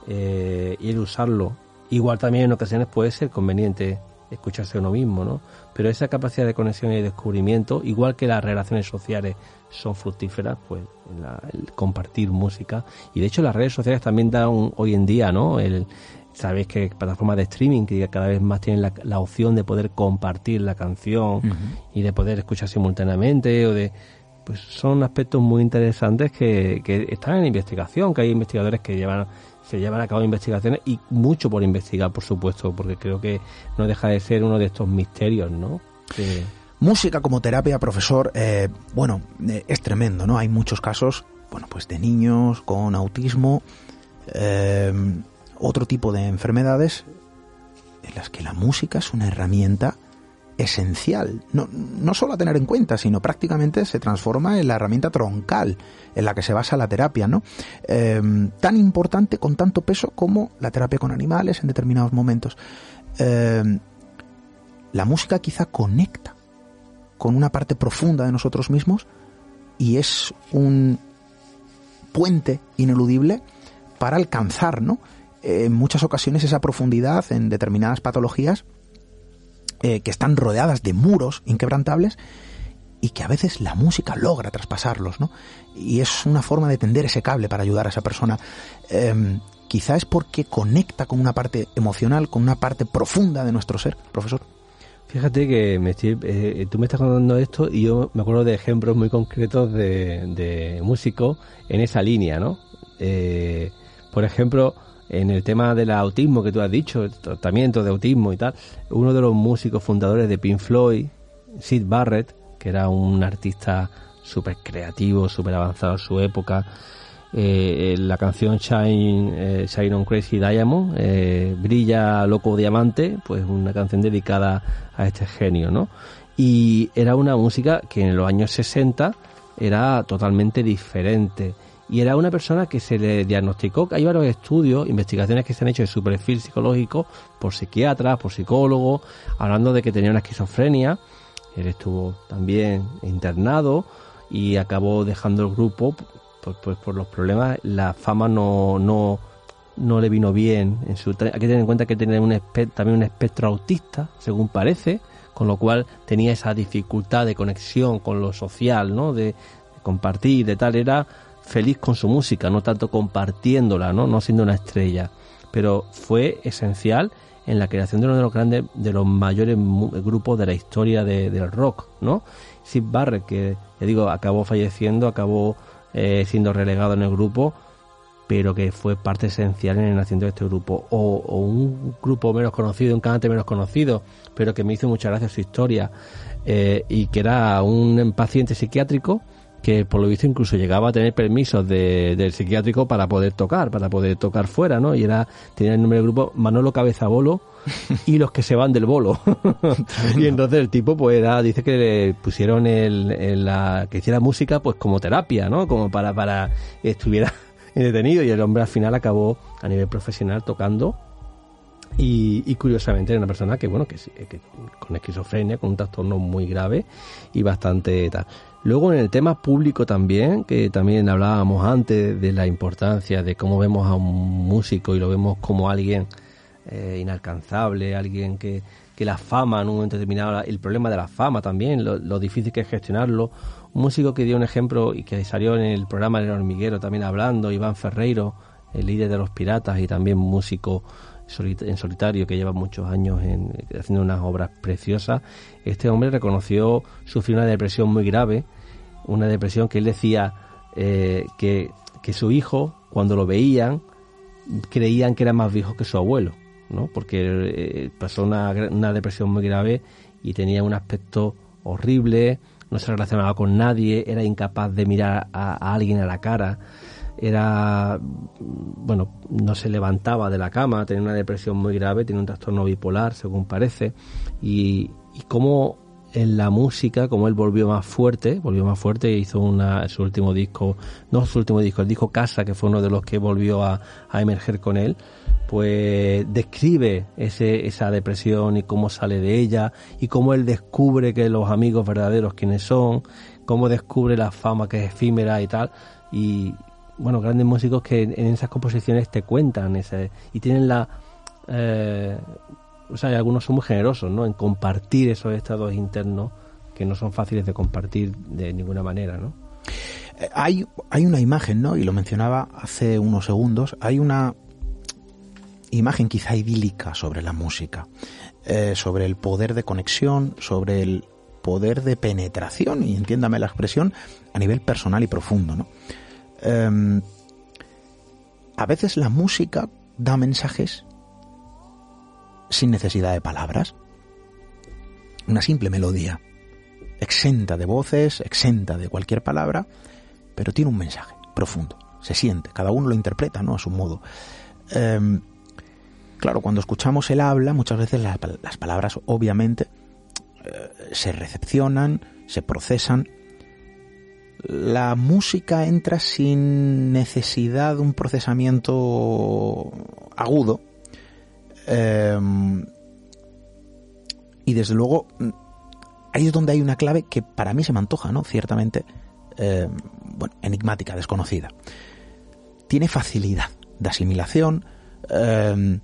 eh, y el usarlo. Igual también en ocasiones puede ser conveniente escucharse uno mismo, ¿no? Pero esa capacidad de conexión y descubrimiento, igual que las relaciones sociales son fructíferas, pues el compartir música. Y de hecho las redes sociales también dan hoy en día, ¿no? El, sabéis que plataformas de streaming que cada vez más tienen la, opción de poder compartir la canción y de poder escuchar simultáneamente o de pues son aspectos muy interesantes que, que están en investigación, que hay investigadores que llevan se llevan a cabo investigaciones y mucho por investigar, por supuesto, porque creo que no deja de ser uno de estos misterios, ¿no? Música como terapia, profesor, eh, bueno, eh, es tremendo, ¿no? Hay muchos casos, bueno, pues de niños con autismo, eh, otro tipo de enfermedades en las que la música es una herramienta esencial, no, no solo a tener en cuenta, sino prácticamente se transforma en la herramienta troncal en la que se basa la terapia, ¿no? Em, tan importante con tanto peso como la terapia con animales en determinados momentos. Em, la música quizá conecta con una parte profunda de nosotros mismos y es un puente ineludible para alcanzar, ¿no? En muchas ocasiones esa profundidad en determinadas patologías eh, que están rodeadas de muros inquebrantables y que a veces la música logra traspasarlos, ¿no? Y es una forma de tender ese cable para ayudar a esa persona. Eh, quizá es porque conecta con una parte emocional, con una parte profunda de nuestro ser, profesor. Fíjate que me eh, tú me estás contando esto y yo me acuerdo de ejemplos muy concretos de, de músicos en esa línea, ¿no? Eh, por ejemplo, en el tema del autismo que tú has dicho, el tratamiento de autismo y tal, uno de los músicos fundadores de Pink Floyd, Sid Barrett, que era un artista súper creativo, súper avanzado en su época, eh, la canción Shine, eh, Shine on Crazy Diamond, eh, Brilla Loco Diamante, pues una canción dedicada a este genio, ¿no? Y era una música que en los años 60 era totalmente diferente y era una persona que se le diagnosticó, hay varios estudios, investigaciones que se han hecho de su perfil psicológico por psiquiatras, por psicólogos, hablando de que tenía una esquizofrenia, él estuvo también internado y acabó dejando el grupo pues, pues por los problemas, la fama no, no, no le vino bien. En su, hay que tener en cuenta que tenía un también un espectro autista, según parece, con lo cual tenía esa dificultad de conexión con lo social, ¿no? De, de compartir, de tal, era feliz con su música, no tanto compartiéndola, ¿no? no siendo una estrella, pero fue esencial en la creación de uno de los grandes, de los mayores grupos de la historia del rock, ¿no? Sid Barrett, que digo, acabó falleciendo, acabó eh, siendo relegado en el grupo, pero que fue parte esencial en el nacimiento de este grupo. O, un grupo menos conocido, un cantante menos conocido, pero que me hizo mucha gracia su historia, eh, y que era un paciente psiquiátrico que por lo visto incluso llegaba a tener permisos de, del psiquiátrico para poder tocar, para poder tocar fuera, ¿no? Y era, tenía el nombre del grupo Manolo Cabeza Bolo y los que se van del bolo. y entonces el tipo pues era, dice que le pusieron el, la, que hiciera música pues como terapia, ¿no? Como para, para estuviera detenido y el hombre al final acabó a nivel profesional tocando y, y, curiosamente era una persona que bueno que, que, con esquizofrenia con un trastorno muy grave y bastante tal Luego en el tema público también, que también hablábamos antes de la importancia de cómo vemos a un músico y lo vemos como alguien eh, inalcanzable, alguien que, que la fama en un momento determinado, el problema de la fama también, lo, difícil que es gestionarlo. Un músico que dio un ejemplo y que salió en el programa del hormiguero también hablando, Iván Ferreiro, el líder de los piratas y también músico en solitario que lleva muchos años en, haciendo unas obras preciosas, este hombre reconoció sufrir una depresión muy grave, una depresión que él decía eh, que, que su hijo, cuando lo veían, creían que era más viejo que su abuelo, ¿no? porque eh, pasó una, una depresión muy grave y tenía un aspecto horrible, no se relacionaba con nadie, era incapaz de mirar a, alguien a la cara, era, bueno, no se levantaba de la cama, tenía una depresión muy grave, tenía un trastorno bipolar, según parece, y, y cómo en la música, como él volvió más fuerte, volvió más fuerte e hizo una, su último disco, no su último disco, el disco Casa, que fue uno de los que volvió a, a emerger con él, pues describe ese, esa depresión y cómo sale de ella y cómo él descubre que los amigos verdaderos quiénes son, cómo descubre la fama que es efímera y tal. Y bueno, grandes músicos que en esas composiciones te cuentan ese, y tienen la... Eh, o sea, algunos son muy generosos ¿no? en compartir esos estados internos que no son fáciles de compartir de ninguna manera. ¿no? Eh, hay, hay una imagen, ¿no? y lo mencionaba hace unos segundos, hay una imagen quizá idílica sobre la música, eh, sobre el poder de conexión, sobre el poder de penetración, y entiéndame la expresión, a nivel personal y profundo. ¿no? Em, a veces la música da mensajes sin necesidad de palabras. Una simple melodía, exenta de voces, exenta de cualquier palabra, pero tiene un mensaje profundo, se siente, cada uno lo interpreta ¿no? a su modo. Em, Claro, cuando escuchamos el habla, muchas veces las, palabras obviamente eh, se recepcionan, se procesan. La música entra sin necesidad de un procesamiento agudo. Em, y desde luego, ahí es donde hay una clave que para mí se me antoja, ¿no? Ciertamente, em, bueno, enigmática, desconocida. Tiene facilidad de asimilación, em,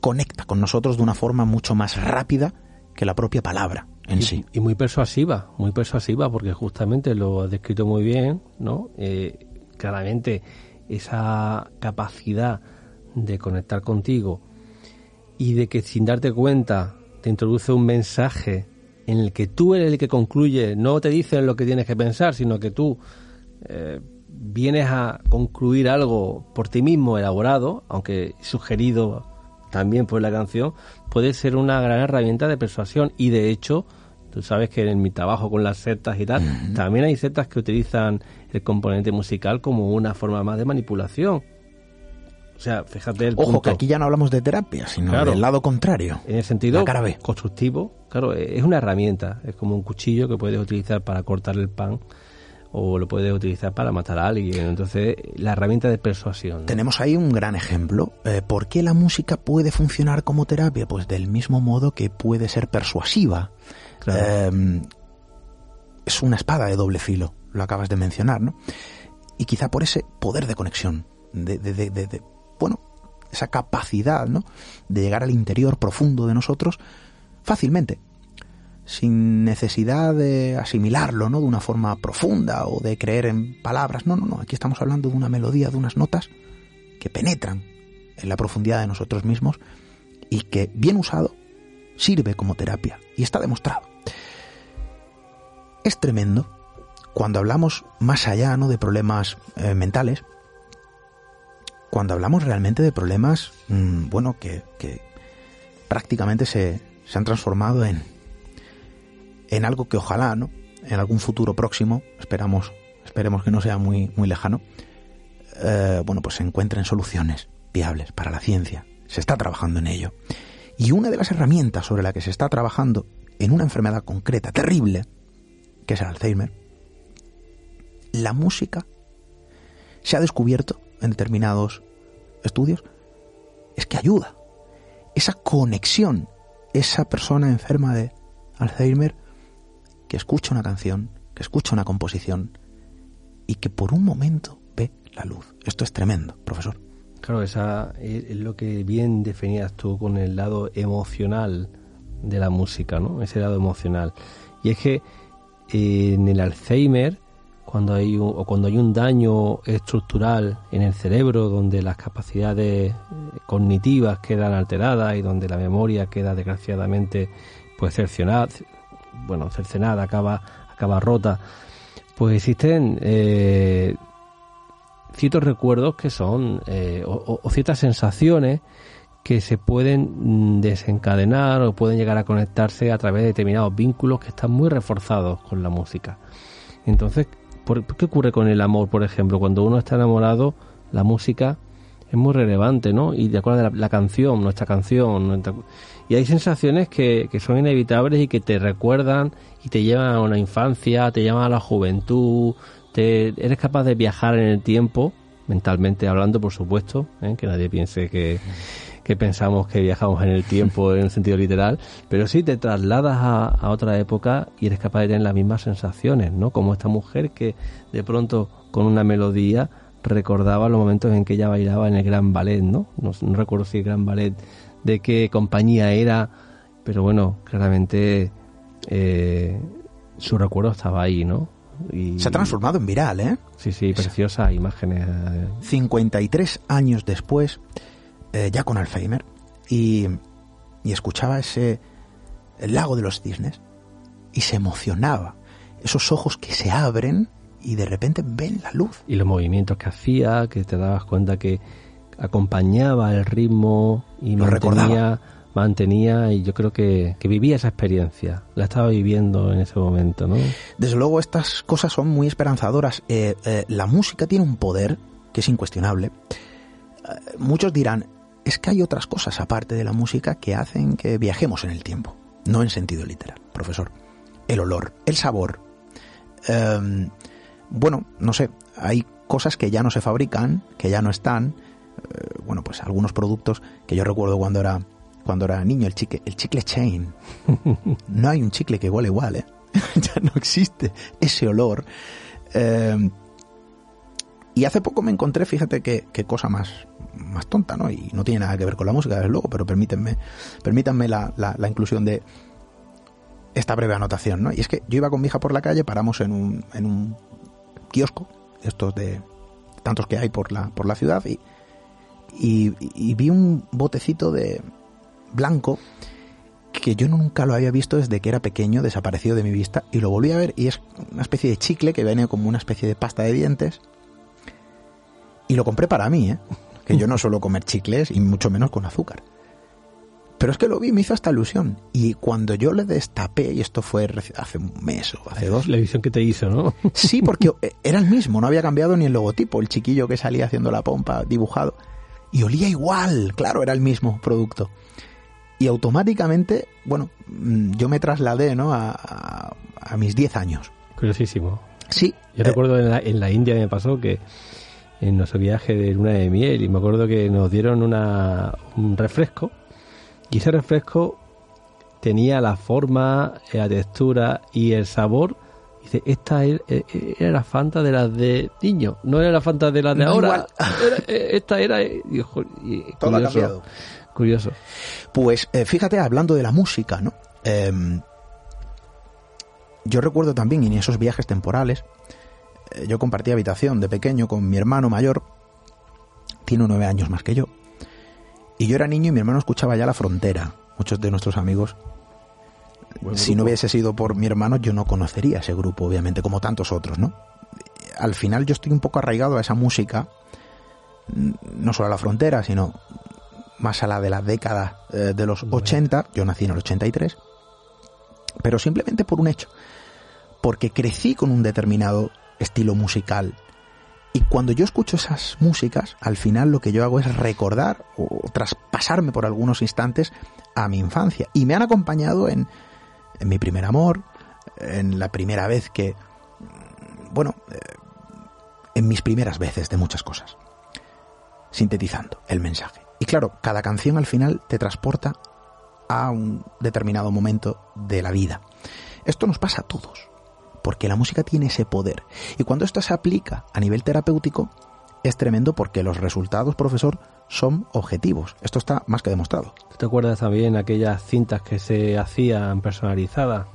conecta con nosotros de una forma mucho más rápida que la propia palabra en sí. Y muy persuasiva, muy persuasiva, porque justamente lo has descrito muy bien, ¿no? Eh, claramente esa capacidad de conectar contigo y de que sin darte cuenta te introduce un mensaje en el que tú eres el que concluye, no te dicen lo que tienes que pensar, sino que tú eh, vienes a concluir algo por ti mismo elaborado, aunque sugerido también por la canción, puede ser una gran herramienta de persuasión y de hecho, tú sabes que en mi trabajo con las sectas y tal, también hay sectas que utilizan el componente musical como una forma más de manipulación. O sea, fíjate el Ojo, que aquí ya no hablamos de terapia, sino del lado contrario. En el sentido constructivo, claro, es una herramienta, es como un cuchillo que puedes utilizar para cortar el pan o lo puedes utilizar para matar a alguien. Entonces, la herramienta de persuasión. Tenemos ahí un gran ejemplo. Eh, ¿Por qué la música puede funcionar como terapia? Pues del mismo modo que puede ser persuasiva. Em, es una espada de doble filo, lo acabas de mencionar, ¿no? Y quizá por ese poder de conexión, de, de, bueno, esa capacidad, ¿no? De llegar al interior profundo de nosotros fácilmente, sin necesidad de asimilarlo, ¿no? De una forma profunda o de creer en palabras. No, no, no. Aquí estamos hablando de una melodía, de unas notas que penetran en la profundidad de nosotros mismos y que, bien usado, sirve como terapia. Y está demostrado. Es tremendo cuando hablamos más allá, ¿no? De problemas eh, mentales. Cuando hablamos realmente de problemas, mm, bueno, que, prácticamente se, se han transformado en, en algo que ojalá, ¿no? En algún futuro próximo, esperamos, esperemos que no sea muy, muy lejano, eh, bueno, pues se encuentren soluciones viables para la ciencia. Se está trabajando en ello. Y una de las herramientas sobre la que se está trabajando en una enfermedad concreta, terrible, que es el Alzheimer, la música se ha descubierto en determinados estudios, es que ayuda. Esa conexión, esa persona enferma de Alzheimer que escucha una canción, que escucha una composición y que por un momento ve la luz. Esto es tremendo, profesor. Claro, esa es lo que bien definías tú con el lado emocional de la música, ¿no? Ese lado emocional. Y es que en el Alzheimer, cuando hay un, o cuando hay un daño estructural en el cerebro, donde las capacidades eh, cognitivas quedan alteradas y donde la memoria queda desgraciadamente pues cercenada, bueno, cercenada, acaba, acaba rota, pues existen eh, ciertos recuerdos que son, eh, o, ciertas sensaciones que se pueden mm, desencadenar o pueden llegar a conectarse a través de determinados vínculos que están muy reforzados con la música. Entonces, ¿qué ocurre con el amor, por ejemplo? Cuando uno está enamorado, la música es muy relevante, ¿no? Y de acuerdo a la, canción, nuestra canción, y hay sensaciones que, que son inevitables y que te recuerdan y te llevan a una infancia, te llevan a la juventud, te, eres capaz de viajar en el tiempo, mentalmente hablando, por supuesto, ¿eh? que nadie piense que, que pensamos que viajamos en el tiempo en sentido literal, pero sí te trasladas a, a, otra época y eres capaz de tener las mismas sensaciones, ¿no? Como esta mujer que de pronto con una melodía recordaba los momentos en que ella bailaba en el Gran Ballet, ¿no? No, recuerdo si el Gran Ballet de qué compañía era, pero bueno, claramente eh, su recuerdo estaba ahí, ¿no? Y, Se ha transformado en viral, ¿eh? Sí, sí, preciosas imágenes. 53 años después, eh, ya con Alzheimer, y, y escuchaba ese el lago de los cisnes y se emocionaba. Esos ojos que se abren y de repente ven la luz. Y los movimientos que hacía, que te dabas cuenta que acompañaba el ritmo y Lo mantenía, mantenía y yo creo que, vivía esa experiencia, la estaba viviendo en ese momento, ¿no? Desde luego estas cosas son muy esperanzadoras. Eh, eh, la música tiene un poder que es incuestionable. Eh, muchos dirán, es que hay otras cosas aparte de la música que hacen que viajemos en el tiempo, no en sentido literal, profesor. El olor, el sabor, em, bueno, no sé, hay cosas que ya no se fabrican, que ya no están. Eh, bueno, pues algunos productos que yo recuerdo cuando era cuando era niño, el chicle, el chicle chain. No hay un chicle que huele igual, ¿eh? ya no existe ese olor. Eh, y hace poco me encontré, fíjate qué, cosa más, más tonta, ¿no? Y no tiene nada que ver con la música, desde luego, pero permítanme, permítanme la, la inclusión de esta breve anotación, ¿no? Y es que yo iba con mi hija por la calle, paramos en un, en un kiosco, estos de tantos que hay por la, por la ciudad, y, y, vi un botecito de blanco que yo nunca lo había visto desde que era pequeño, desaparecido de mi vista, y lo volví a ver y es una especie de chicle que viene como una especie de pasta de dientes. Y lo compré para mí, ¿eh? que yo no suelo comer chicles y mucho menos con azúcar. Pero es que lo vi y me hizo esta ilusión. Y cuando yo le destapé, y esto fue hace un mes o hace dos. La visión que te hizo, ¿no? Sí, porque era el mismo, no había cambiado ni el logotipo, el chiquillo que salía haciendo la pompa dibujado. Y olía igual, claro, era el mismo producto. Y automáticamente, bueno, mm, yo me trasladé, ¿no? A, mis 10 años. Curiosísimo. Sí. Yo recuerdo en la, en la India me pasó que en nuestro viaje de luna de miel y me acuerdo que nos dieron una, un refresco y ese refresco tenía la forma, la textura y el sabor. Dice, esta e, e, era la Fanta de las de niño, no era la Fanta de las de ahora. E, esta era. Todo ha cambiado. Curioso. Pues eh, fíjate, hablando de la música, ¿no? Em, yo recuerdo también en esos viajes temporales, yo compartí habitación de pequeño con mi hermano mayor, tiene nueve años más que yo, y yo era niño y mi hermano escuchaba ya La Frontera. Muchos de nuestros amigos, si no hubiese sido por mi hermano, yo no conocería ese grupo, obviamente, como tantos otros, ¿no? Al final yo estoy un poco arraigado a esa música, no solo a La Frontera, sino más a la de la década eh, de los 80. Yo nací en el 83. Pero simplemente por un hecho. Porque crecí con un determinado estilo musical y cuando yo escucho esas músicas, al final lo que yo hago es recordar o traspasarme por algunos instantes a mi infancia. Y me han acompañado en, mi primer amor, en la primera vez que, bueno, eh, en mis primeras veces de muchas cosas. Sintetizando el mensaje. Y claro, cada canción al final te transporta a un determinado momento de la vida. Esto nos pasa a todos porque la música tiene ese poder. Y cuando esto se aplica a nivel terapéutico, es tremendo porque los resultados, profesor, son objetivos. Esto está más que demostrado. ¿Te acuerdas también aquellas cintas que se hacían personalizadas,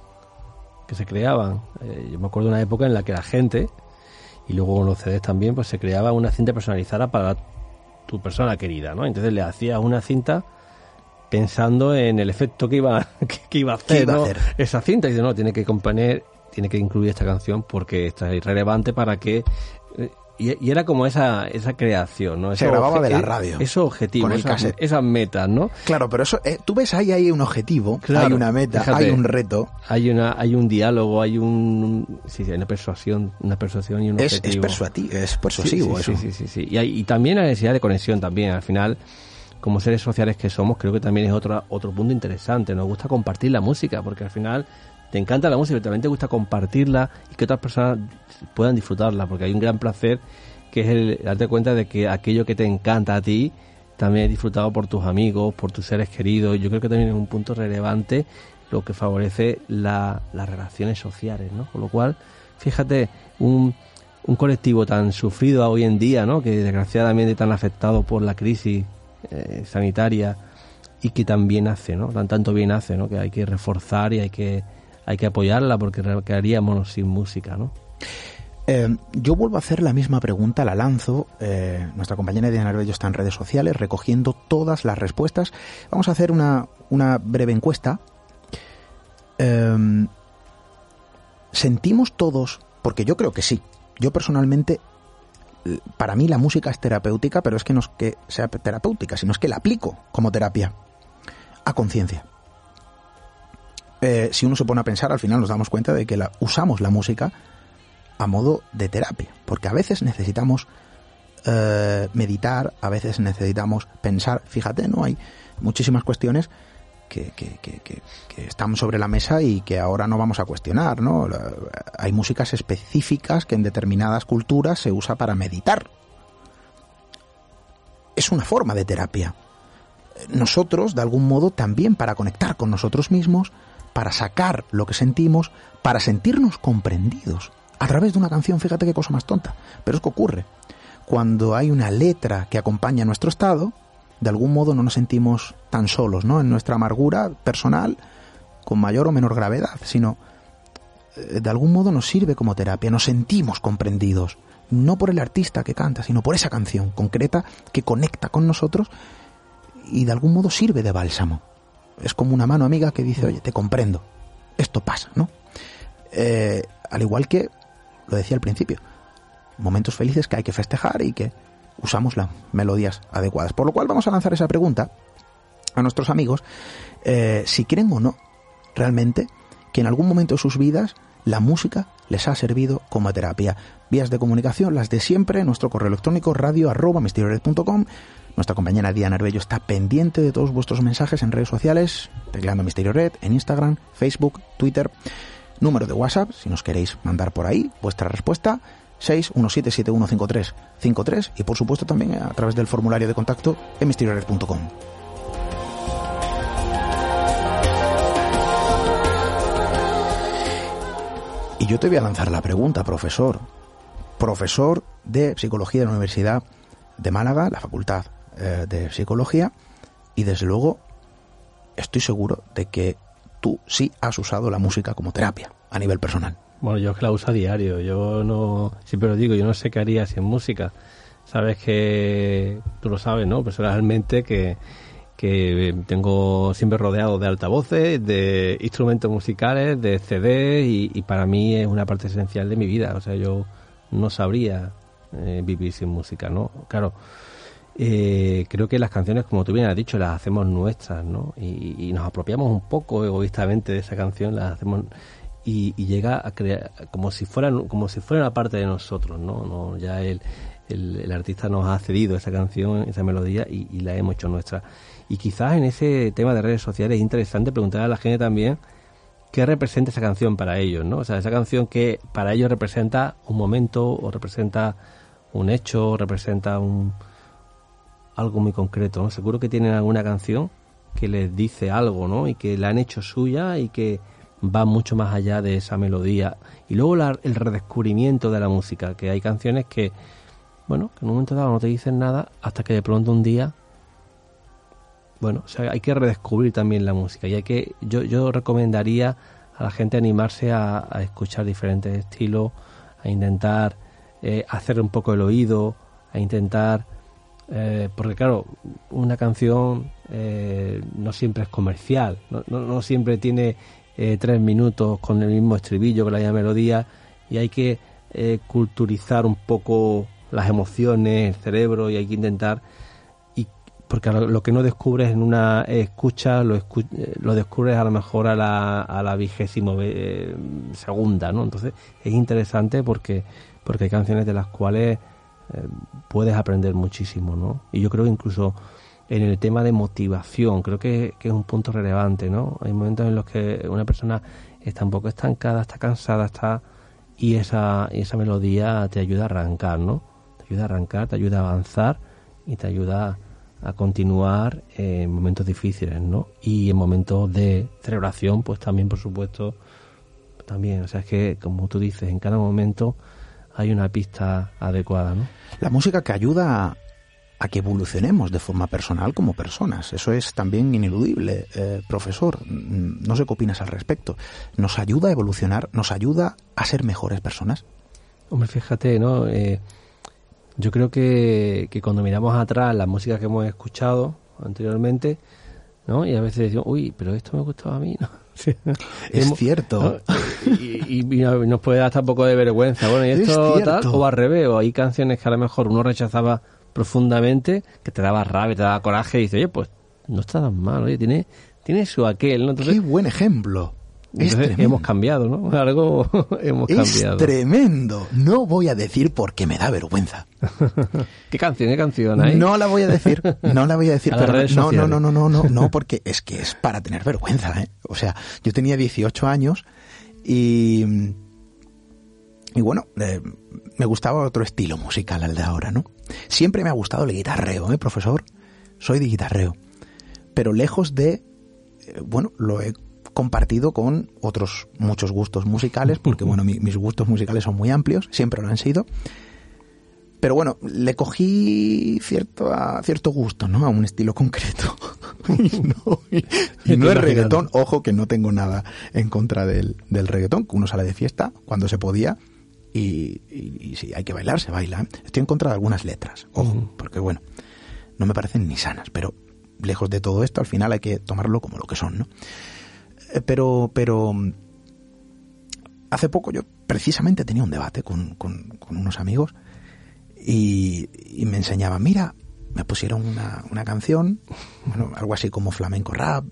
que se creaban? Eh, yo me acuerdo de una época en la que la gente, y luego con los CDs también, pues se creaba una cinta personalizada para tu persona querida, ¿no? Entonces le hacías una cinta pensando en el efecto que iba, que, iba a hacer, esa cinta. Y dice, no, tiene que componer tiene que incluir esta canción porque esta es irrelevante para que eh, y, era como esa, esa creación, ¿no? Se grababa de la radio. Esos objetivos, con el esas, esas, metas, ¿no? Claro, pero eso, eh, tú ves ahí hay un objetivo, hay una meta, hay un reto. Hay una, hay un diálogo, hay un, sí, una persuasión, una persuasión y un es, objetivo. Es, es persuasivo sí, sí, Sí, sí, Y, hay, y también la necesidad de conexión también, al final como seres sociales que somos, creo que también es otro, otro punto interesante. Nos gusta compartir la música, porque al final te encanta la música, pero también te gusta compartirla y que otras personas puedan disfrutarla, porque hay un gran placer que es el darte cuenta de que aquello que te encanta a ti también es disfrutado por tus amigos, por tus seres queridos. Yo creo que también es un punto relevante lo que favorece las relaciones sociales, ¿no? Con lo cual, fíjate, un, colectivo tan sufrido hoy en día, ¿no? Que desgraciadamente tan afectado por la crisis eh, sanitaria y que también hace, ¿no? Tan, tanto bien hace, ¿no? Que hay que reforzar y hay que hay que apoyarla porque quedaríamos sin música, ¿no? Eh, yo vuelvo a hacer la misma pregunta, la lanzo. Eh, nuestra compañera Diana Arbello está en redes sociales recogiendo todas las respuestas. Vamos a hacer una, una breve encuesta. Eh, ¿Sentimos todos? Porque yo creo que sí. Yo personalmente, para mí la música es terapéutica, pero es que no es que sea terapéutica, sino es que la aplico como terapia a conciencia. Si uno se pone a pensar, al final nos damos cuenta de que usamos la música a modo de terapia, porque a veces necesitamos eh, meditar, a veces necesitamos pensar, fíjate, ¿no? Hay muchísimas cuestiones que, que, están sobre la mesa y que ahora no vamos a cuestionar, ¿no? Hay músicas específicas que en determinadas culturas se usa para meditar. Es una forma de terapia. Nosotros, de algún modo, también para conectar con nosotros mismos, para sacar lo que sentimos, para sentirnos comprendidos a través de una canción, fíjate qué cosa más tonta, pero es que ocurre. Cuando hay una letra que acompaña nuestro estado, de algún modo no nos sentimos tan solos, ¿no? En nuestra amargura personal, con mayor o menor gravedad, sino eh, de algún modo nos sirve como terapia, nos sentimos comprendidos, no por el artista que canta, sino por esa canción concreta que conecta con nosotros y de algún modo sirve de bálsamo. Es como una mano amiga que dice, oye, te comprendo, esto pasa, ¿no? Eh, al igual que lo decía al principio, momentos felices que hay que festejar y que usamos las melodías adecuadas. Por lo cual vamos a lanzar esa pregunta a nuestros amigos, eh, si creen o no realmente que en algún momento de sus vidas la música les ha servido como terapia. Vías de comunicación, las de siempre, nuestro correo electrónico radio arroba Nuestra compañera Diana Arbello está pendiente de todos vuestros mensajes en redes sociales, tecleando Misterio Red, en Instagram, Facebook, Twitter número de WhatsApp, si nos queréis mandar por ahí vuestra respuesta, 617715353 y por supuesto también a través del formulario de contacto en misteriored.com. Y yo te voy a lanzar la pregunta, profesor. Profesor de Psicología de la Universidad de Málaga, la Facultad eh, de Psicología, y desde luego estoy seguro de que tú sí has usado la música como terapia a nivel personal. Bueno, yo es que la uso a diario. Yo no, siempre lo digo, yo no sé qué haría sin música. Sabes que, tú lo sabes, ¿no? Personalmente que, que tengo siempre rodeado de altavoces, de instrumentos musicales, de CD y, para mí es una parte esencial de mi vida. O sea, yo no sabría eh, vivir sin música, ¿no? Claro, eh, creo que las canciones, como tú bien has dicho, las hacemos nuestras, ¿no? Y, nos apropiamos un poco egoístamente de esa canción, las hacemos y, llega a crear como si fueran como si fuera una parte de nosotros, ¿no? no ya el, el, artista nos ha cedido esa canción, esa melodía y, la hemos hecho nuestra. Y quizás en ese tema de redes sociales es interesante preguntar a la gente también qué representa esa canción para ellos, ¿no? O sea, esa canción que para ellos representa un momento o representa un hecho, o representa un algo muy concreto, ¿no? Seguro que tienen alguna canción que les dice algo, ¿no? Y que la han hecho suya y que va mucho más allá de esa melodía. Y luego el redescubrimiento de la música, que hay canciones que, bueno, que en un momento dado no te dicen nada hasta que de pronto un día, bueno, hay que redescubrir también la música y hay que, yo, recomendaría a la gente animarse a, escuchar diferentes estilos, a intentar eh, hacer un poco el oído, a intentar eh, porque claro, una canción eh, no siempre es comercial, no, siempre tiene eh, tres minutos con el mismo estribillo, con la misma melodía, y hay que culturizar un poco las emociones, el cerebro y hay que intentar y porque lo, que no descubres en una escucha lo, lo descubres a lo mejor a la, a la vigésimo eh, segunda, ¿no? Entonces es interesante porque porque hay canciones de las cuales eh, puedes aprender muchísimo, ¿no? Y yo creo que incluso en el tema de motivación, creo que, es un punto relevante, ¿no? Hay momentos en los que una persona está un poco estancada, está cansada, está y esa, esa melodía te ayuda a arrancar, ¿no? Te ayuda a arrancar, te ayuda a avanzar y te ayuda a continuar en momentos difíciles, ¿no? Y en momentos de celebración, pues también, por supuesto, también, o sea, es que, como tú dices, en cada momento hay una pista adecuada, ¿no? La música que ayuda a que evolucionemos de forma personal como personas. Eso es también ineludible, eh, profesor. No sé qué opinas al respecto. ¿Nos ayuda a evolucionar? ¿Nos ayuda a ser mejores personas? Hombre, fíjate, ¿no? Eh, yo creo que, que, cuando miramos atrás la música que hemos escuchado anteriormente, ¿no? Y a veces decimos, uy, pero esto me gustaba a mí, ¿no? Es cierto. Y, nos puede dar hasta un poco de vergüenza. Bueno, y esto tal, o al revés, o hay canciones que a lo mejor uno rechazaba profundamente, que te daba rabia, te daba coraje y dices, oye, pues no está tan mal, oye, tiene, tiene su aquel, ¿no? Qué buen ejemplo. Hemos cambiado, ¿no? Algo hemos cambiado. Es tremendo. No voy a decir porque me da vergüenza. ¿Qué canción, qué canción hay? No la voy a decir, no la voy a decir. pero no, no, no, no, no, no, no, porque es que es para tener vergüenza, ¿eh? O sea, yo tenía 18 años y... Y bueno, eh, me gustaba otro estilo musical al de ahora, ¿no? Siempre me ha gustado el guitarreo, ¿eh, profesor? Soy de guitarreo. Pero lejos de... Eh, bueno, lo he compartido con otros muchos gustos musicales, porque bueno, mis gustos musicales son muy amplios, siempre lo han sido. Pero bueno, le cogí cierto, a, cierto gusto, ¿no? A un estilo concreto. y no, es reggaetón, ojo que no tengo nada en contra del, del reggaetón, que uno sale de fiesta cuando se podía, y, y, si hay que bailar, se baila. Estoy en contra de algunas letras, ojo, porque bueno, no me parecen ni sanas, pero lejos de todo esto, al final hay que tomarlo como lo que son, ¿no? Eh, pero, pero hace poco yo precisamente tenía un debate con, con, unos amigos y, y, me enseñaba, mira, me pusieron una, una canción, bueno, algo así como flamenco rap.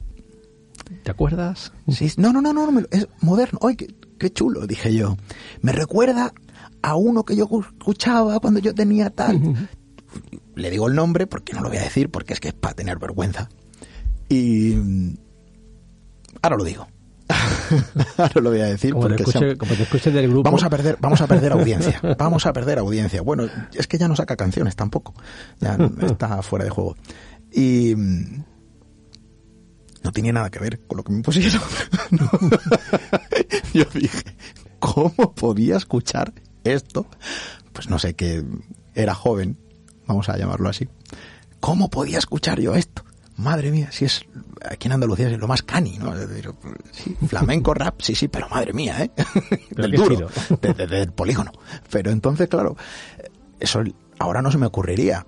¿Te acuerdas? Sí, no, no, no, no, es moderno. Oye, qué, qué chulo, dije yo. Me recuerda a uno que yo escuchaba cuando yo tenía tal. Le digo el nombre porque no lo voy a decir, porque es que es para tener vergüenza. Y ahora lo digo. ahora lo voy a decir como porque te del grupo. Vamos a perder, vamos a perder audiencia. Vamos a perder audiencia. Bueno, es que ya no saca canciones tampoco. Ya está fuera de juego. Y no tenía nada que ver con lo que me pusieron. Yo dije, ¿cómo podía escuchar esto? Pues no sé, que era joven, vamos a llamarlo así. ¿Cómo podía escuchar yo esto? Madre mía, si es aquí en Andalucía es lo más cani, ¿no? Sí, flamenco rap, sí, sí, pero madre mía, ¿eh? del duro, del polígono. Pero entonces, claro, eso ahora no se me ocurriría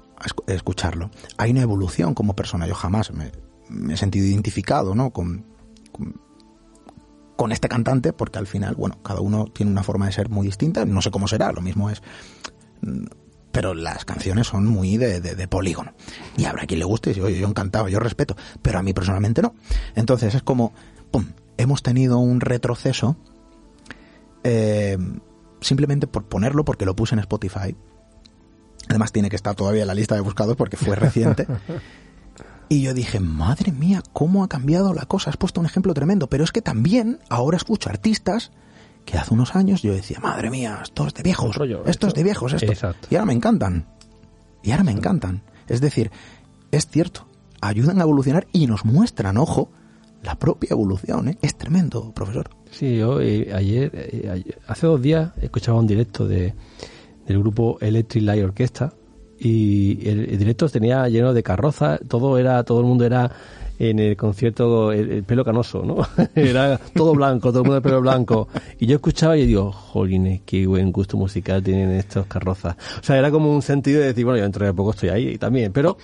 escucharlo. Hay una evolución como persona. Yo jamás me, me he sentido identificado, ¿no? Con, con, este cantante, porque al final, bueno, cada uno tiene una forma de ser muy distinta, no sé cómo será, lo mismo es... Pero las canciones son muy de, de, polígono. Y habrá quien le guste, y yo, yo encantado, yo respeto, pero a mí personalmente no. Entonces es como, ¡pum! Hemos tenido un retroceso eh, simplemente por ponerlo, porque lo puse en Spotify. Además tiene que estar todavía en la lista de buscados porque fue reciente. Y yo dije, madre mía, ¿cómo ha cambiado la cosa? Has puesto un ejemplo tremendo. Pero es que también ahora escucho artistas que hace unos años yo decía, madre mía, esto es de viejos, esto, es de viejos, esto. Y ahora me encantan. Y ahora me encantan. Es decir, es cierto, ayudan a evolucionar y nos muestran, ojo, la propia evolución. ¿eh? Es tremendo, profesor. Sí, yo eh, ayer, eh, hace dos días, escuchaba un directo de, del grupo Electric Light Orchestra y el, directo tenía lleno de carrozas, todo era, todo el mundo era en el concierto el, pelo canoso, ¿no? era todo blanco, todo el mundo de pelo blanco. Y yo escuchaba y digo, jolines, qué buen gusto musical tienen estos carrozas. O sea, era como un sentido de decir, bueno, yo dentro de poco estoy ahí también, pero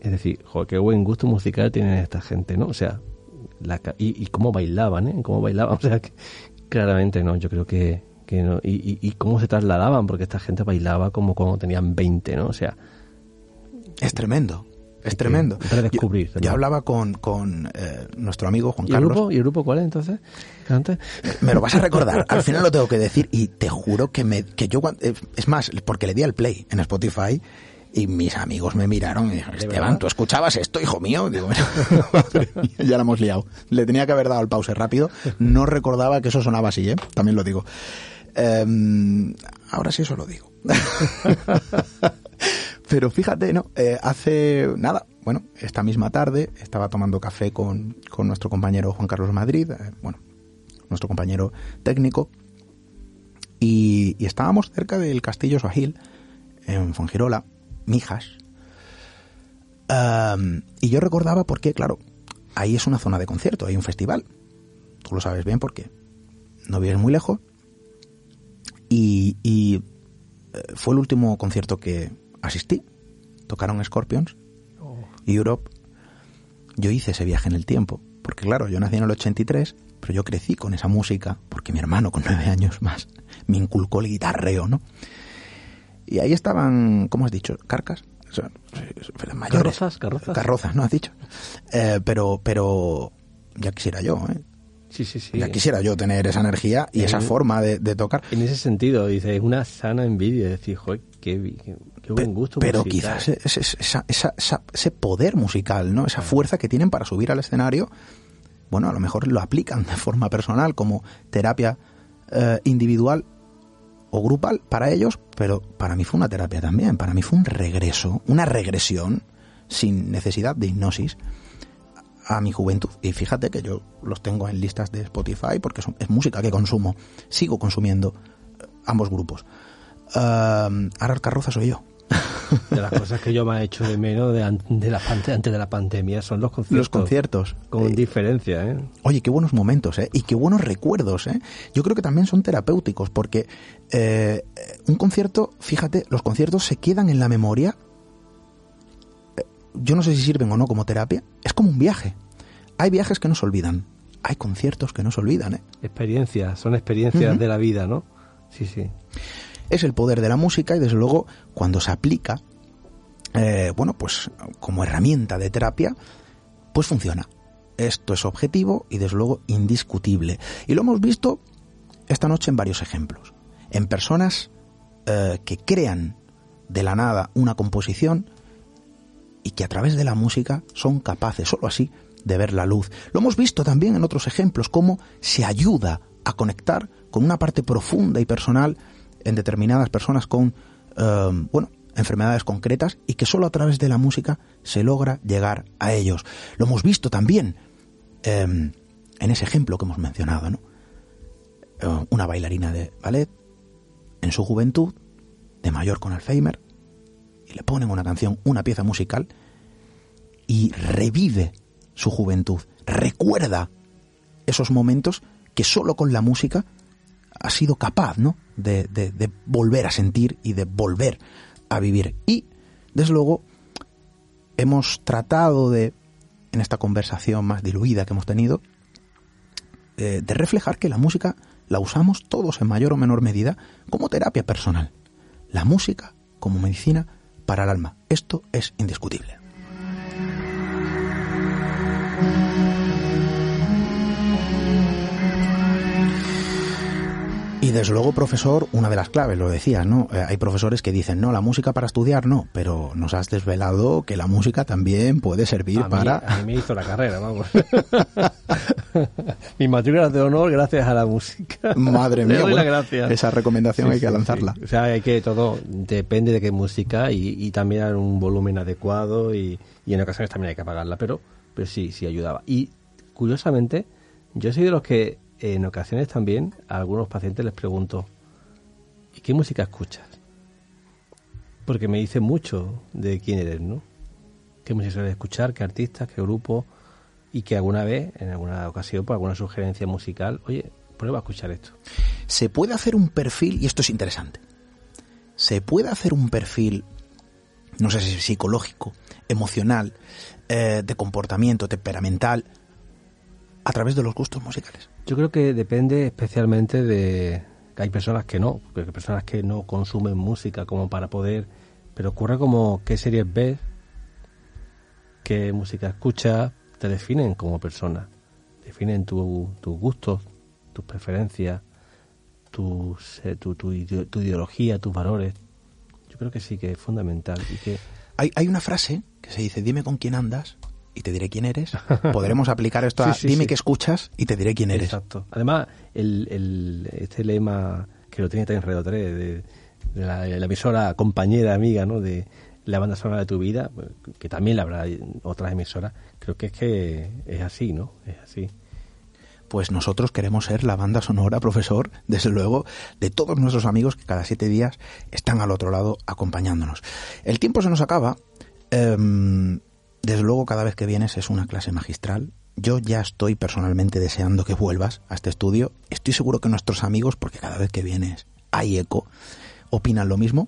es decir, qué buen gusto musical tienen esta gente, ¿no? O sea, la, y, y cómo bailaban, ¿eh? Cómo bailaban, o sea, claramente no, yo creo que, que no, y, y, cómo se trasladaban, porque esta gente bailaba como cuando tenían 20, ¿no? O sea... Es tremendo. Es tremendo. Redescubrir. Yo, hablaba con, con eh, nuestro amigo Juan ¿Y Carlos. Grupo, ¿Y el grupo cuál es entonces? ¿Antes? Me lo vas a recordar. Al final lo tengo que decir y te juro que, me, que yo... Es más, porque le di al play en Spotify y mis amigos me miraron y dijeron, Esteban, ¿tú escuchabas esto, hijo mío? Digo, ya lo hemos liado. Le tenía que haber dado el pause rápido. No recordaba que eso sonaba así, ¿eh? También lo digo. Em, ahora sí eso lo digo. Pero fíjate, ¿no? Eh, hace nada, bueno, esta misma tarde estaba tomando café con, con nuestro compañero Juan Carlos Madrid, eh, bueno, nuestro compañero técnico, y, estábamos cerca del Castillo Soajil, en Fongirola, Mijas. y yo recordaba porque, claro, ahí es una zona de concierto, hay un festival. Tú lo sabes bien porque no vives muy lejos. Y, y eh, fue el último concierto que asistí. Tocaron Scorpions, Europe. Yo hice ese viaje en el tiempo. Porque claro, yo nací en el 83, pero yo crecí con esa música porque mi hermano con nueve años más me inculcó el guitarreo, ¿no? Y ahí estaban, ¿cómo has dicho? ¿Carcas? mayores. Carrozas, carrozas. Carrozas, ¿no has dicho? Eh, pero, pero ya quisiera yo, ¿eh? Sí, sí, sí. Ya quisiera yo tener esa energía y esa forma de, tocar. En ese sentido, dice, es una sana envidia, decir, joder, qué, qué, buen gusto. Pero quizás esa, esa, ese poder musical, ¿no? Esa fuerza que tienen para subir al escenario, bueno, a lo mejor lo aplican de forma personal como terapia eh, individual o grupal para ellos, pero para mí fue una terapia también, para mí fue un regreso, una regresión sin necesidad de hipnosis a mi juventud. Y fíjate que yo los tengo en listas de Spotify porque es música que consumo, sigo consumiendo eh, ambos grupos. Ahora el carroza soy yo. De las cosas que yo me he hecho de menos de, de la, antes de la pandemia son los conciertos. Los conciertos. Con eh, diferencia, ¿eh? Oye, qué buenos momentos, ¿eh? Y qué buenos recuerdos, ¿eh? Yo creo que también son terapéuticos porque eh, un concierto, fíjate, los conciertos se quedan en la memoria. Eh, yo no sé si sirven o no como terapia. Es como un viaje. Hay viajes que no se olvidan. Hay conciertos que no se olvidan, ¿eh? Experiencias, son experiencias de la vida, ¿no? Sí, sí es el poder de la música y desde luego cuando se aplica, eh, bueno, pues como herramienta de terapia, pues funciona. Esto es objetivo y desde luego indiscutible. Y lo hemos visto esta noche en varios ejemplos. En personas eh, que crean de la nada una composición y que a través de la música son capaces, solo así, de ver la luz. Lo hemos visto también en otros ejemplos, cómo se ayuda a conectar con una parte profunda y personal en determinadas personas con, eh, bueno, enfermedades concretas y que solo a través de la música se logra llegar a ellos. Lo hemos visto también em, en ese ejemplo que hemos mencionado, ¿no? Eh, una bailarina de ballet en su juventud, de mayor con Alzheimer, y le ponen una canción, una pieza musical, y revive su juventud, recuerda esos momentos que solo con la música ha sido capaz, ¿no? De, volver a sentir y de volver a vivir. Y, desde luego, hemos tratado de, en esta conversación más diluida que hemos tenido, eh, de reflejar que la música la usamos todos en mayor o menor medida como terapia personal. La música como medicina para el alma. Esto es indiscutible. Y desde luego, profesor, una de las claves, lo decías, ¿no? Eh, hay profesores que dicen, no, la música para estudiar no, pero nos has desvelado que la música también puede servir para... a mí me hizo la carrera, vamos. Mi matrícula de honor gracias a la música. Madre mía, esa recomendación hay que lanzarla. O sea, hay que todo, depende de qué música y, y también un volumen adecuado y, y, en ocasiones también hay que apagarla, pero, pero sí, sí ayudaba. Y curiosamente, yo soy de los que en ocasiones también a algunos pacientes les pregunto, ¿y qué música escuchas? Porque me dicen mucho de quién eres, ¿no? ¿Qué música sueles escuchar? ¿Qué artistas? ¿Qué grupo? Y que alguna vez, en alguna ocasión, por alguna sugerencia musical, oye, prueba a escuchar esto. Se puede hacer un perfil, y esto es interesante, se puede hacer un perfil, no sé si psicológico, emocional, eh, de comportamiento, temperamental, a través de los gustos musicales. Yo creo que depende especialmente de, hay personas que no, hay personas que no consumen música como para poder, pero ocurre como qué series ves, qué música escuchas, te definen como persona, definen tus gustos, tus preferencias, tus, eh, tu, tu, tu, ideología, tus valores. Yo creo que sí que es fundamental. Y que... hay, hay una frase que se dice, dime con quién andas y te diré quién eres. Podremos aplicar esto a dime que escuchas y te diré quién eres. Exacto. Además, el, el, este lema que lo tiene también Radio 3, de, de la, emisora compañera, amiga, ¿no? De la banda sonora de tu vida, que también la habrá otras emisoras, creo que es que es así, ¿no? Es así pues nosotros queremos ser la banda sonora, profesor, desde luego, de todos nuestros amigos que cada siete días están al otro lado acompañándonos. El tiempo se nos acaba. Em, desde luego, cada vez que vienes es una clase magistral. Yo ya estoy personalmente deseando que vuelvas a este estudio. Estoy seguro que nuestros amigos, porque cada vez que vienes hay eco, opinan lo mismo.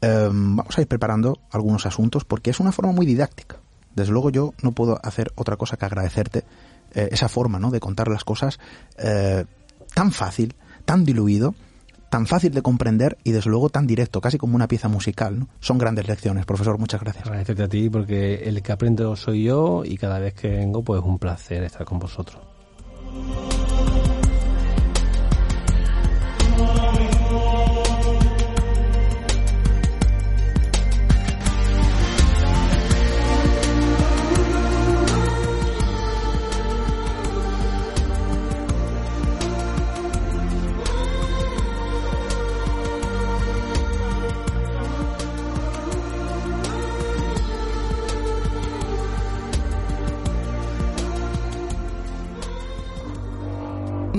Em, vamos a ir preparando algunos asuntos porque es una forma muy didáctica. Desde luego yo no puedo hacer otra cosa que agradecerte eh, esa forma ¿no? de contar las cosas eh, tan fácil, tan diluido tan fácil de comprender y desde luego tan directo, casi como una pieza musical. ¿no? Son grandes lecciones, profesor, muchas gracias. Agradecerte a ti porque el que aprendo soy yo y cada vez que vengo pues es un placer estar con vosotros.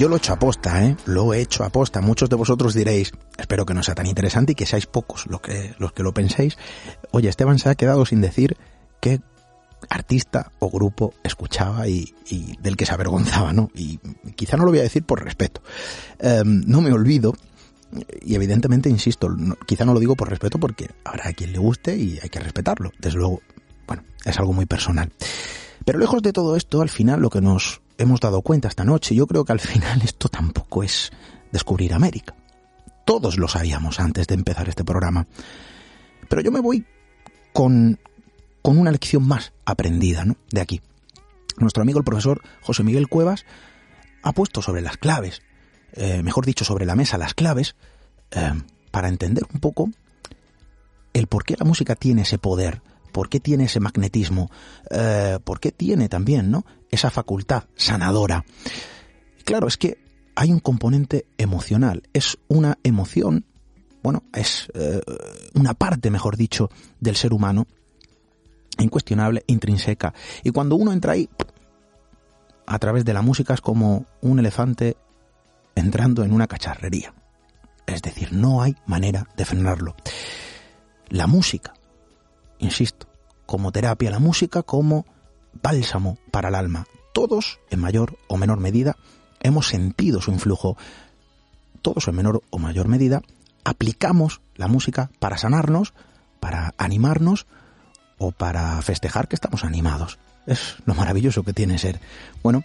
Yo lo he hecho aposta, ¿eh? Lo he hecho aposta. Muchos de vosotros diréis, espero que no sea tan interesante y que seáis pocos los que, los que lo penséis. Oye, Esteban se ha quedado sin decir qué artista o grupo escuchaba y, del que se avergonzaba, ¿no? Y quizá no lo voy a decir por respeto. Em, no me olvido, y evidentemente, insisto, quizá no lo digo por respeto porque habrá a quien le guste y hay que respetarlo. Desde luego, bueno, es algo muy personal. Pero lejos de todo esto, al final lo que nos hemos dado cuenta esta noche, yo creo que al final esto tampoco es descubrir América. Todos lo sabíamos antes de empezar este programa. Pero yo me voy con, con una lección más aprendida ¿no? de aquí. Nuestro amigo el profesor José Miguel Cuevas ha puesto sobre las claves, eh, mejor dicho, sobre la mesa las claves, eh, para entender un poco el por qué la música tiene ese poder, por qué tiene ese magnetismo, eh, por qué tiene también ¿no? esa facultad sanadora. Claro, es que hay un componente emocional, es una emoción, bueno, es eh, una parte, mejor dicho, del ser humano, incuestionable, intrínseca. Y cuando uno entra ahí, a través de la música es como un elefante entrando en una cacharrería. Es decir, no hay manera de frenarlo. La música, insisto, como terapia, la música como bálsamo para el alma. Todos, en mayor o menor medida, hemos sentido su influjo. Todos, en menor o mayor medida, aplicamos la música para sanarnos, para animarnos o para festejar que estamos animados. Es lo maravilloso que tiene ser, bueno,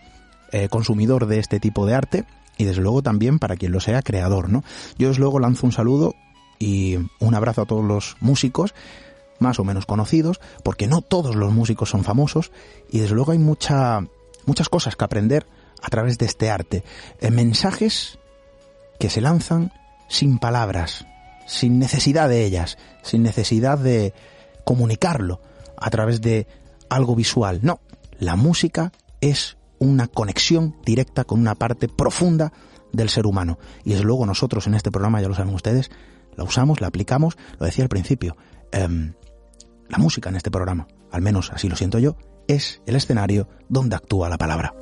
eh, consumidor de este tipo de arte y desde luego también para quien lo sea creador, ¿no? Yo desde luego lanzo un saludo y un abrazo a todos los músicos más o menos conocidos, porque no todos los músicos son famosos y desde luego hay mucha, muchas cosas que aprender a través de este arte. Eh, mensajes que se lanzan sin palabras, sin necesidad de ellas, sin necesidad de comunicarlo a través de algo visual. No, la música es una conexión directa con una parte profunda del ser humano. Y desde luego nosotros en este programa, ya lo saben ustedes, la usamos, la aplicamos, lo decía al principio, em, la música en este programa, al menos así lo siento yo, es el escenario donde actúa la palabra.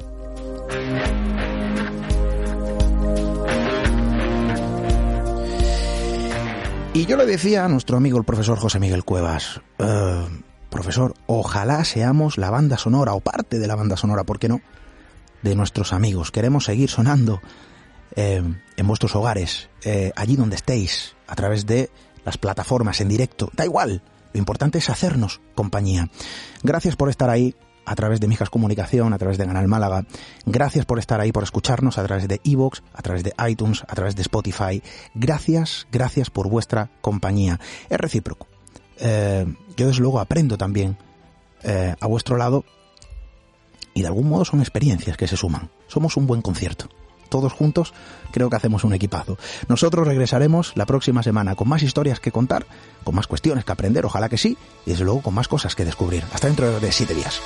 Y yo le decía a nuestro amigo el profesor José Miguel Cuevas, eh, profesor, ojalá seamos la banda sonora o parte de la banda sonora, ¿por qué no? De nuestros amigos. Queremos seguir sonando eh, en vuestros hogares, eh, allí donde estéis, a través de las plataformas en directo. Da igual, lo importante es hacernos compañía. Gracias por estar ahí a través de Mijas Comunicación, a través de Canal Málaga. Gracias por estar ahí, por escucharnos a través de Evox, a través de iTunes, a través de Spotify. Gracias, gracias por vuestra compañía. Es recíproco. Eh, yo desde luego aprendo también eh, a vuestro lado y de algún modo son experiencias que se suman. Somos un buen concierto todos juntos, creo que hacemos un equipazo. Nosotros regresaremos la próxima semana con más historias que contar, con más cuestiones que aprender, ojalá que sí, y desde luego con más cosas que descubrir. Hasta dentro de siete días.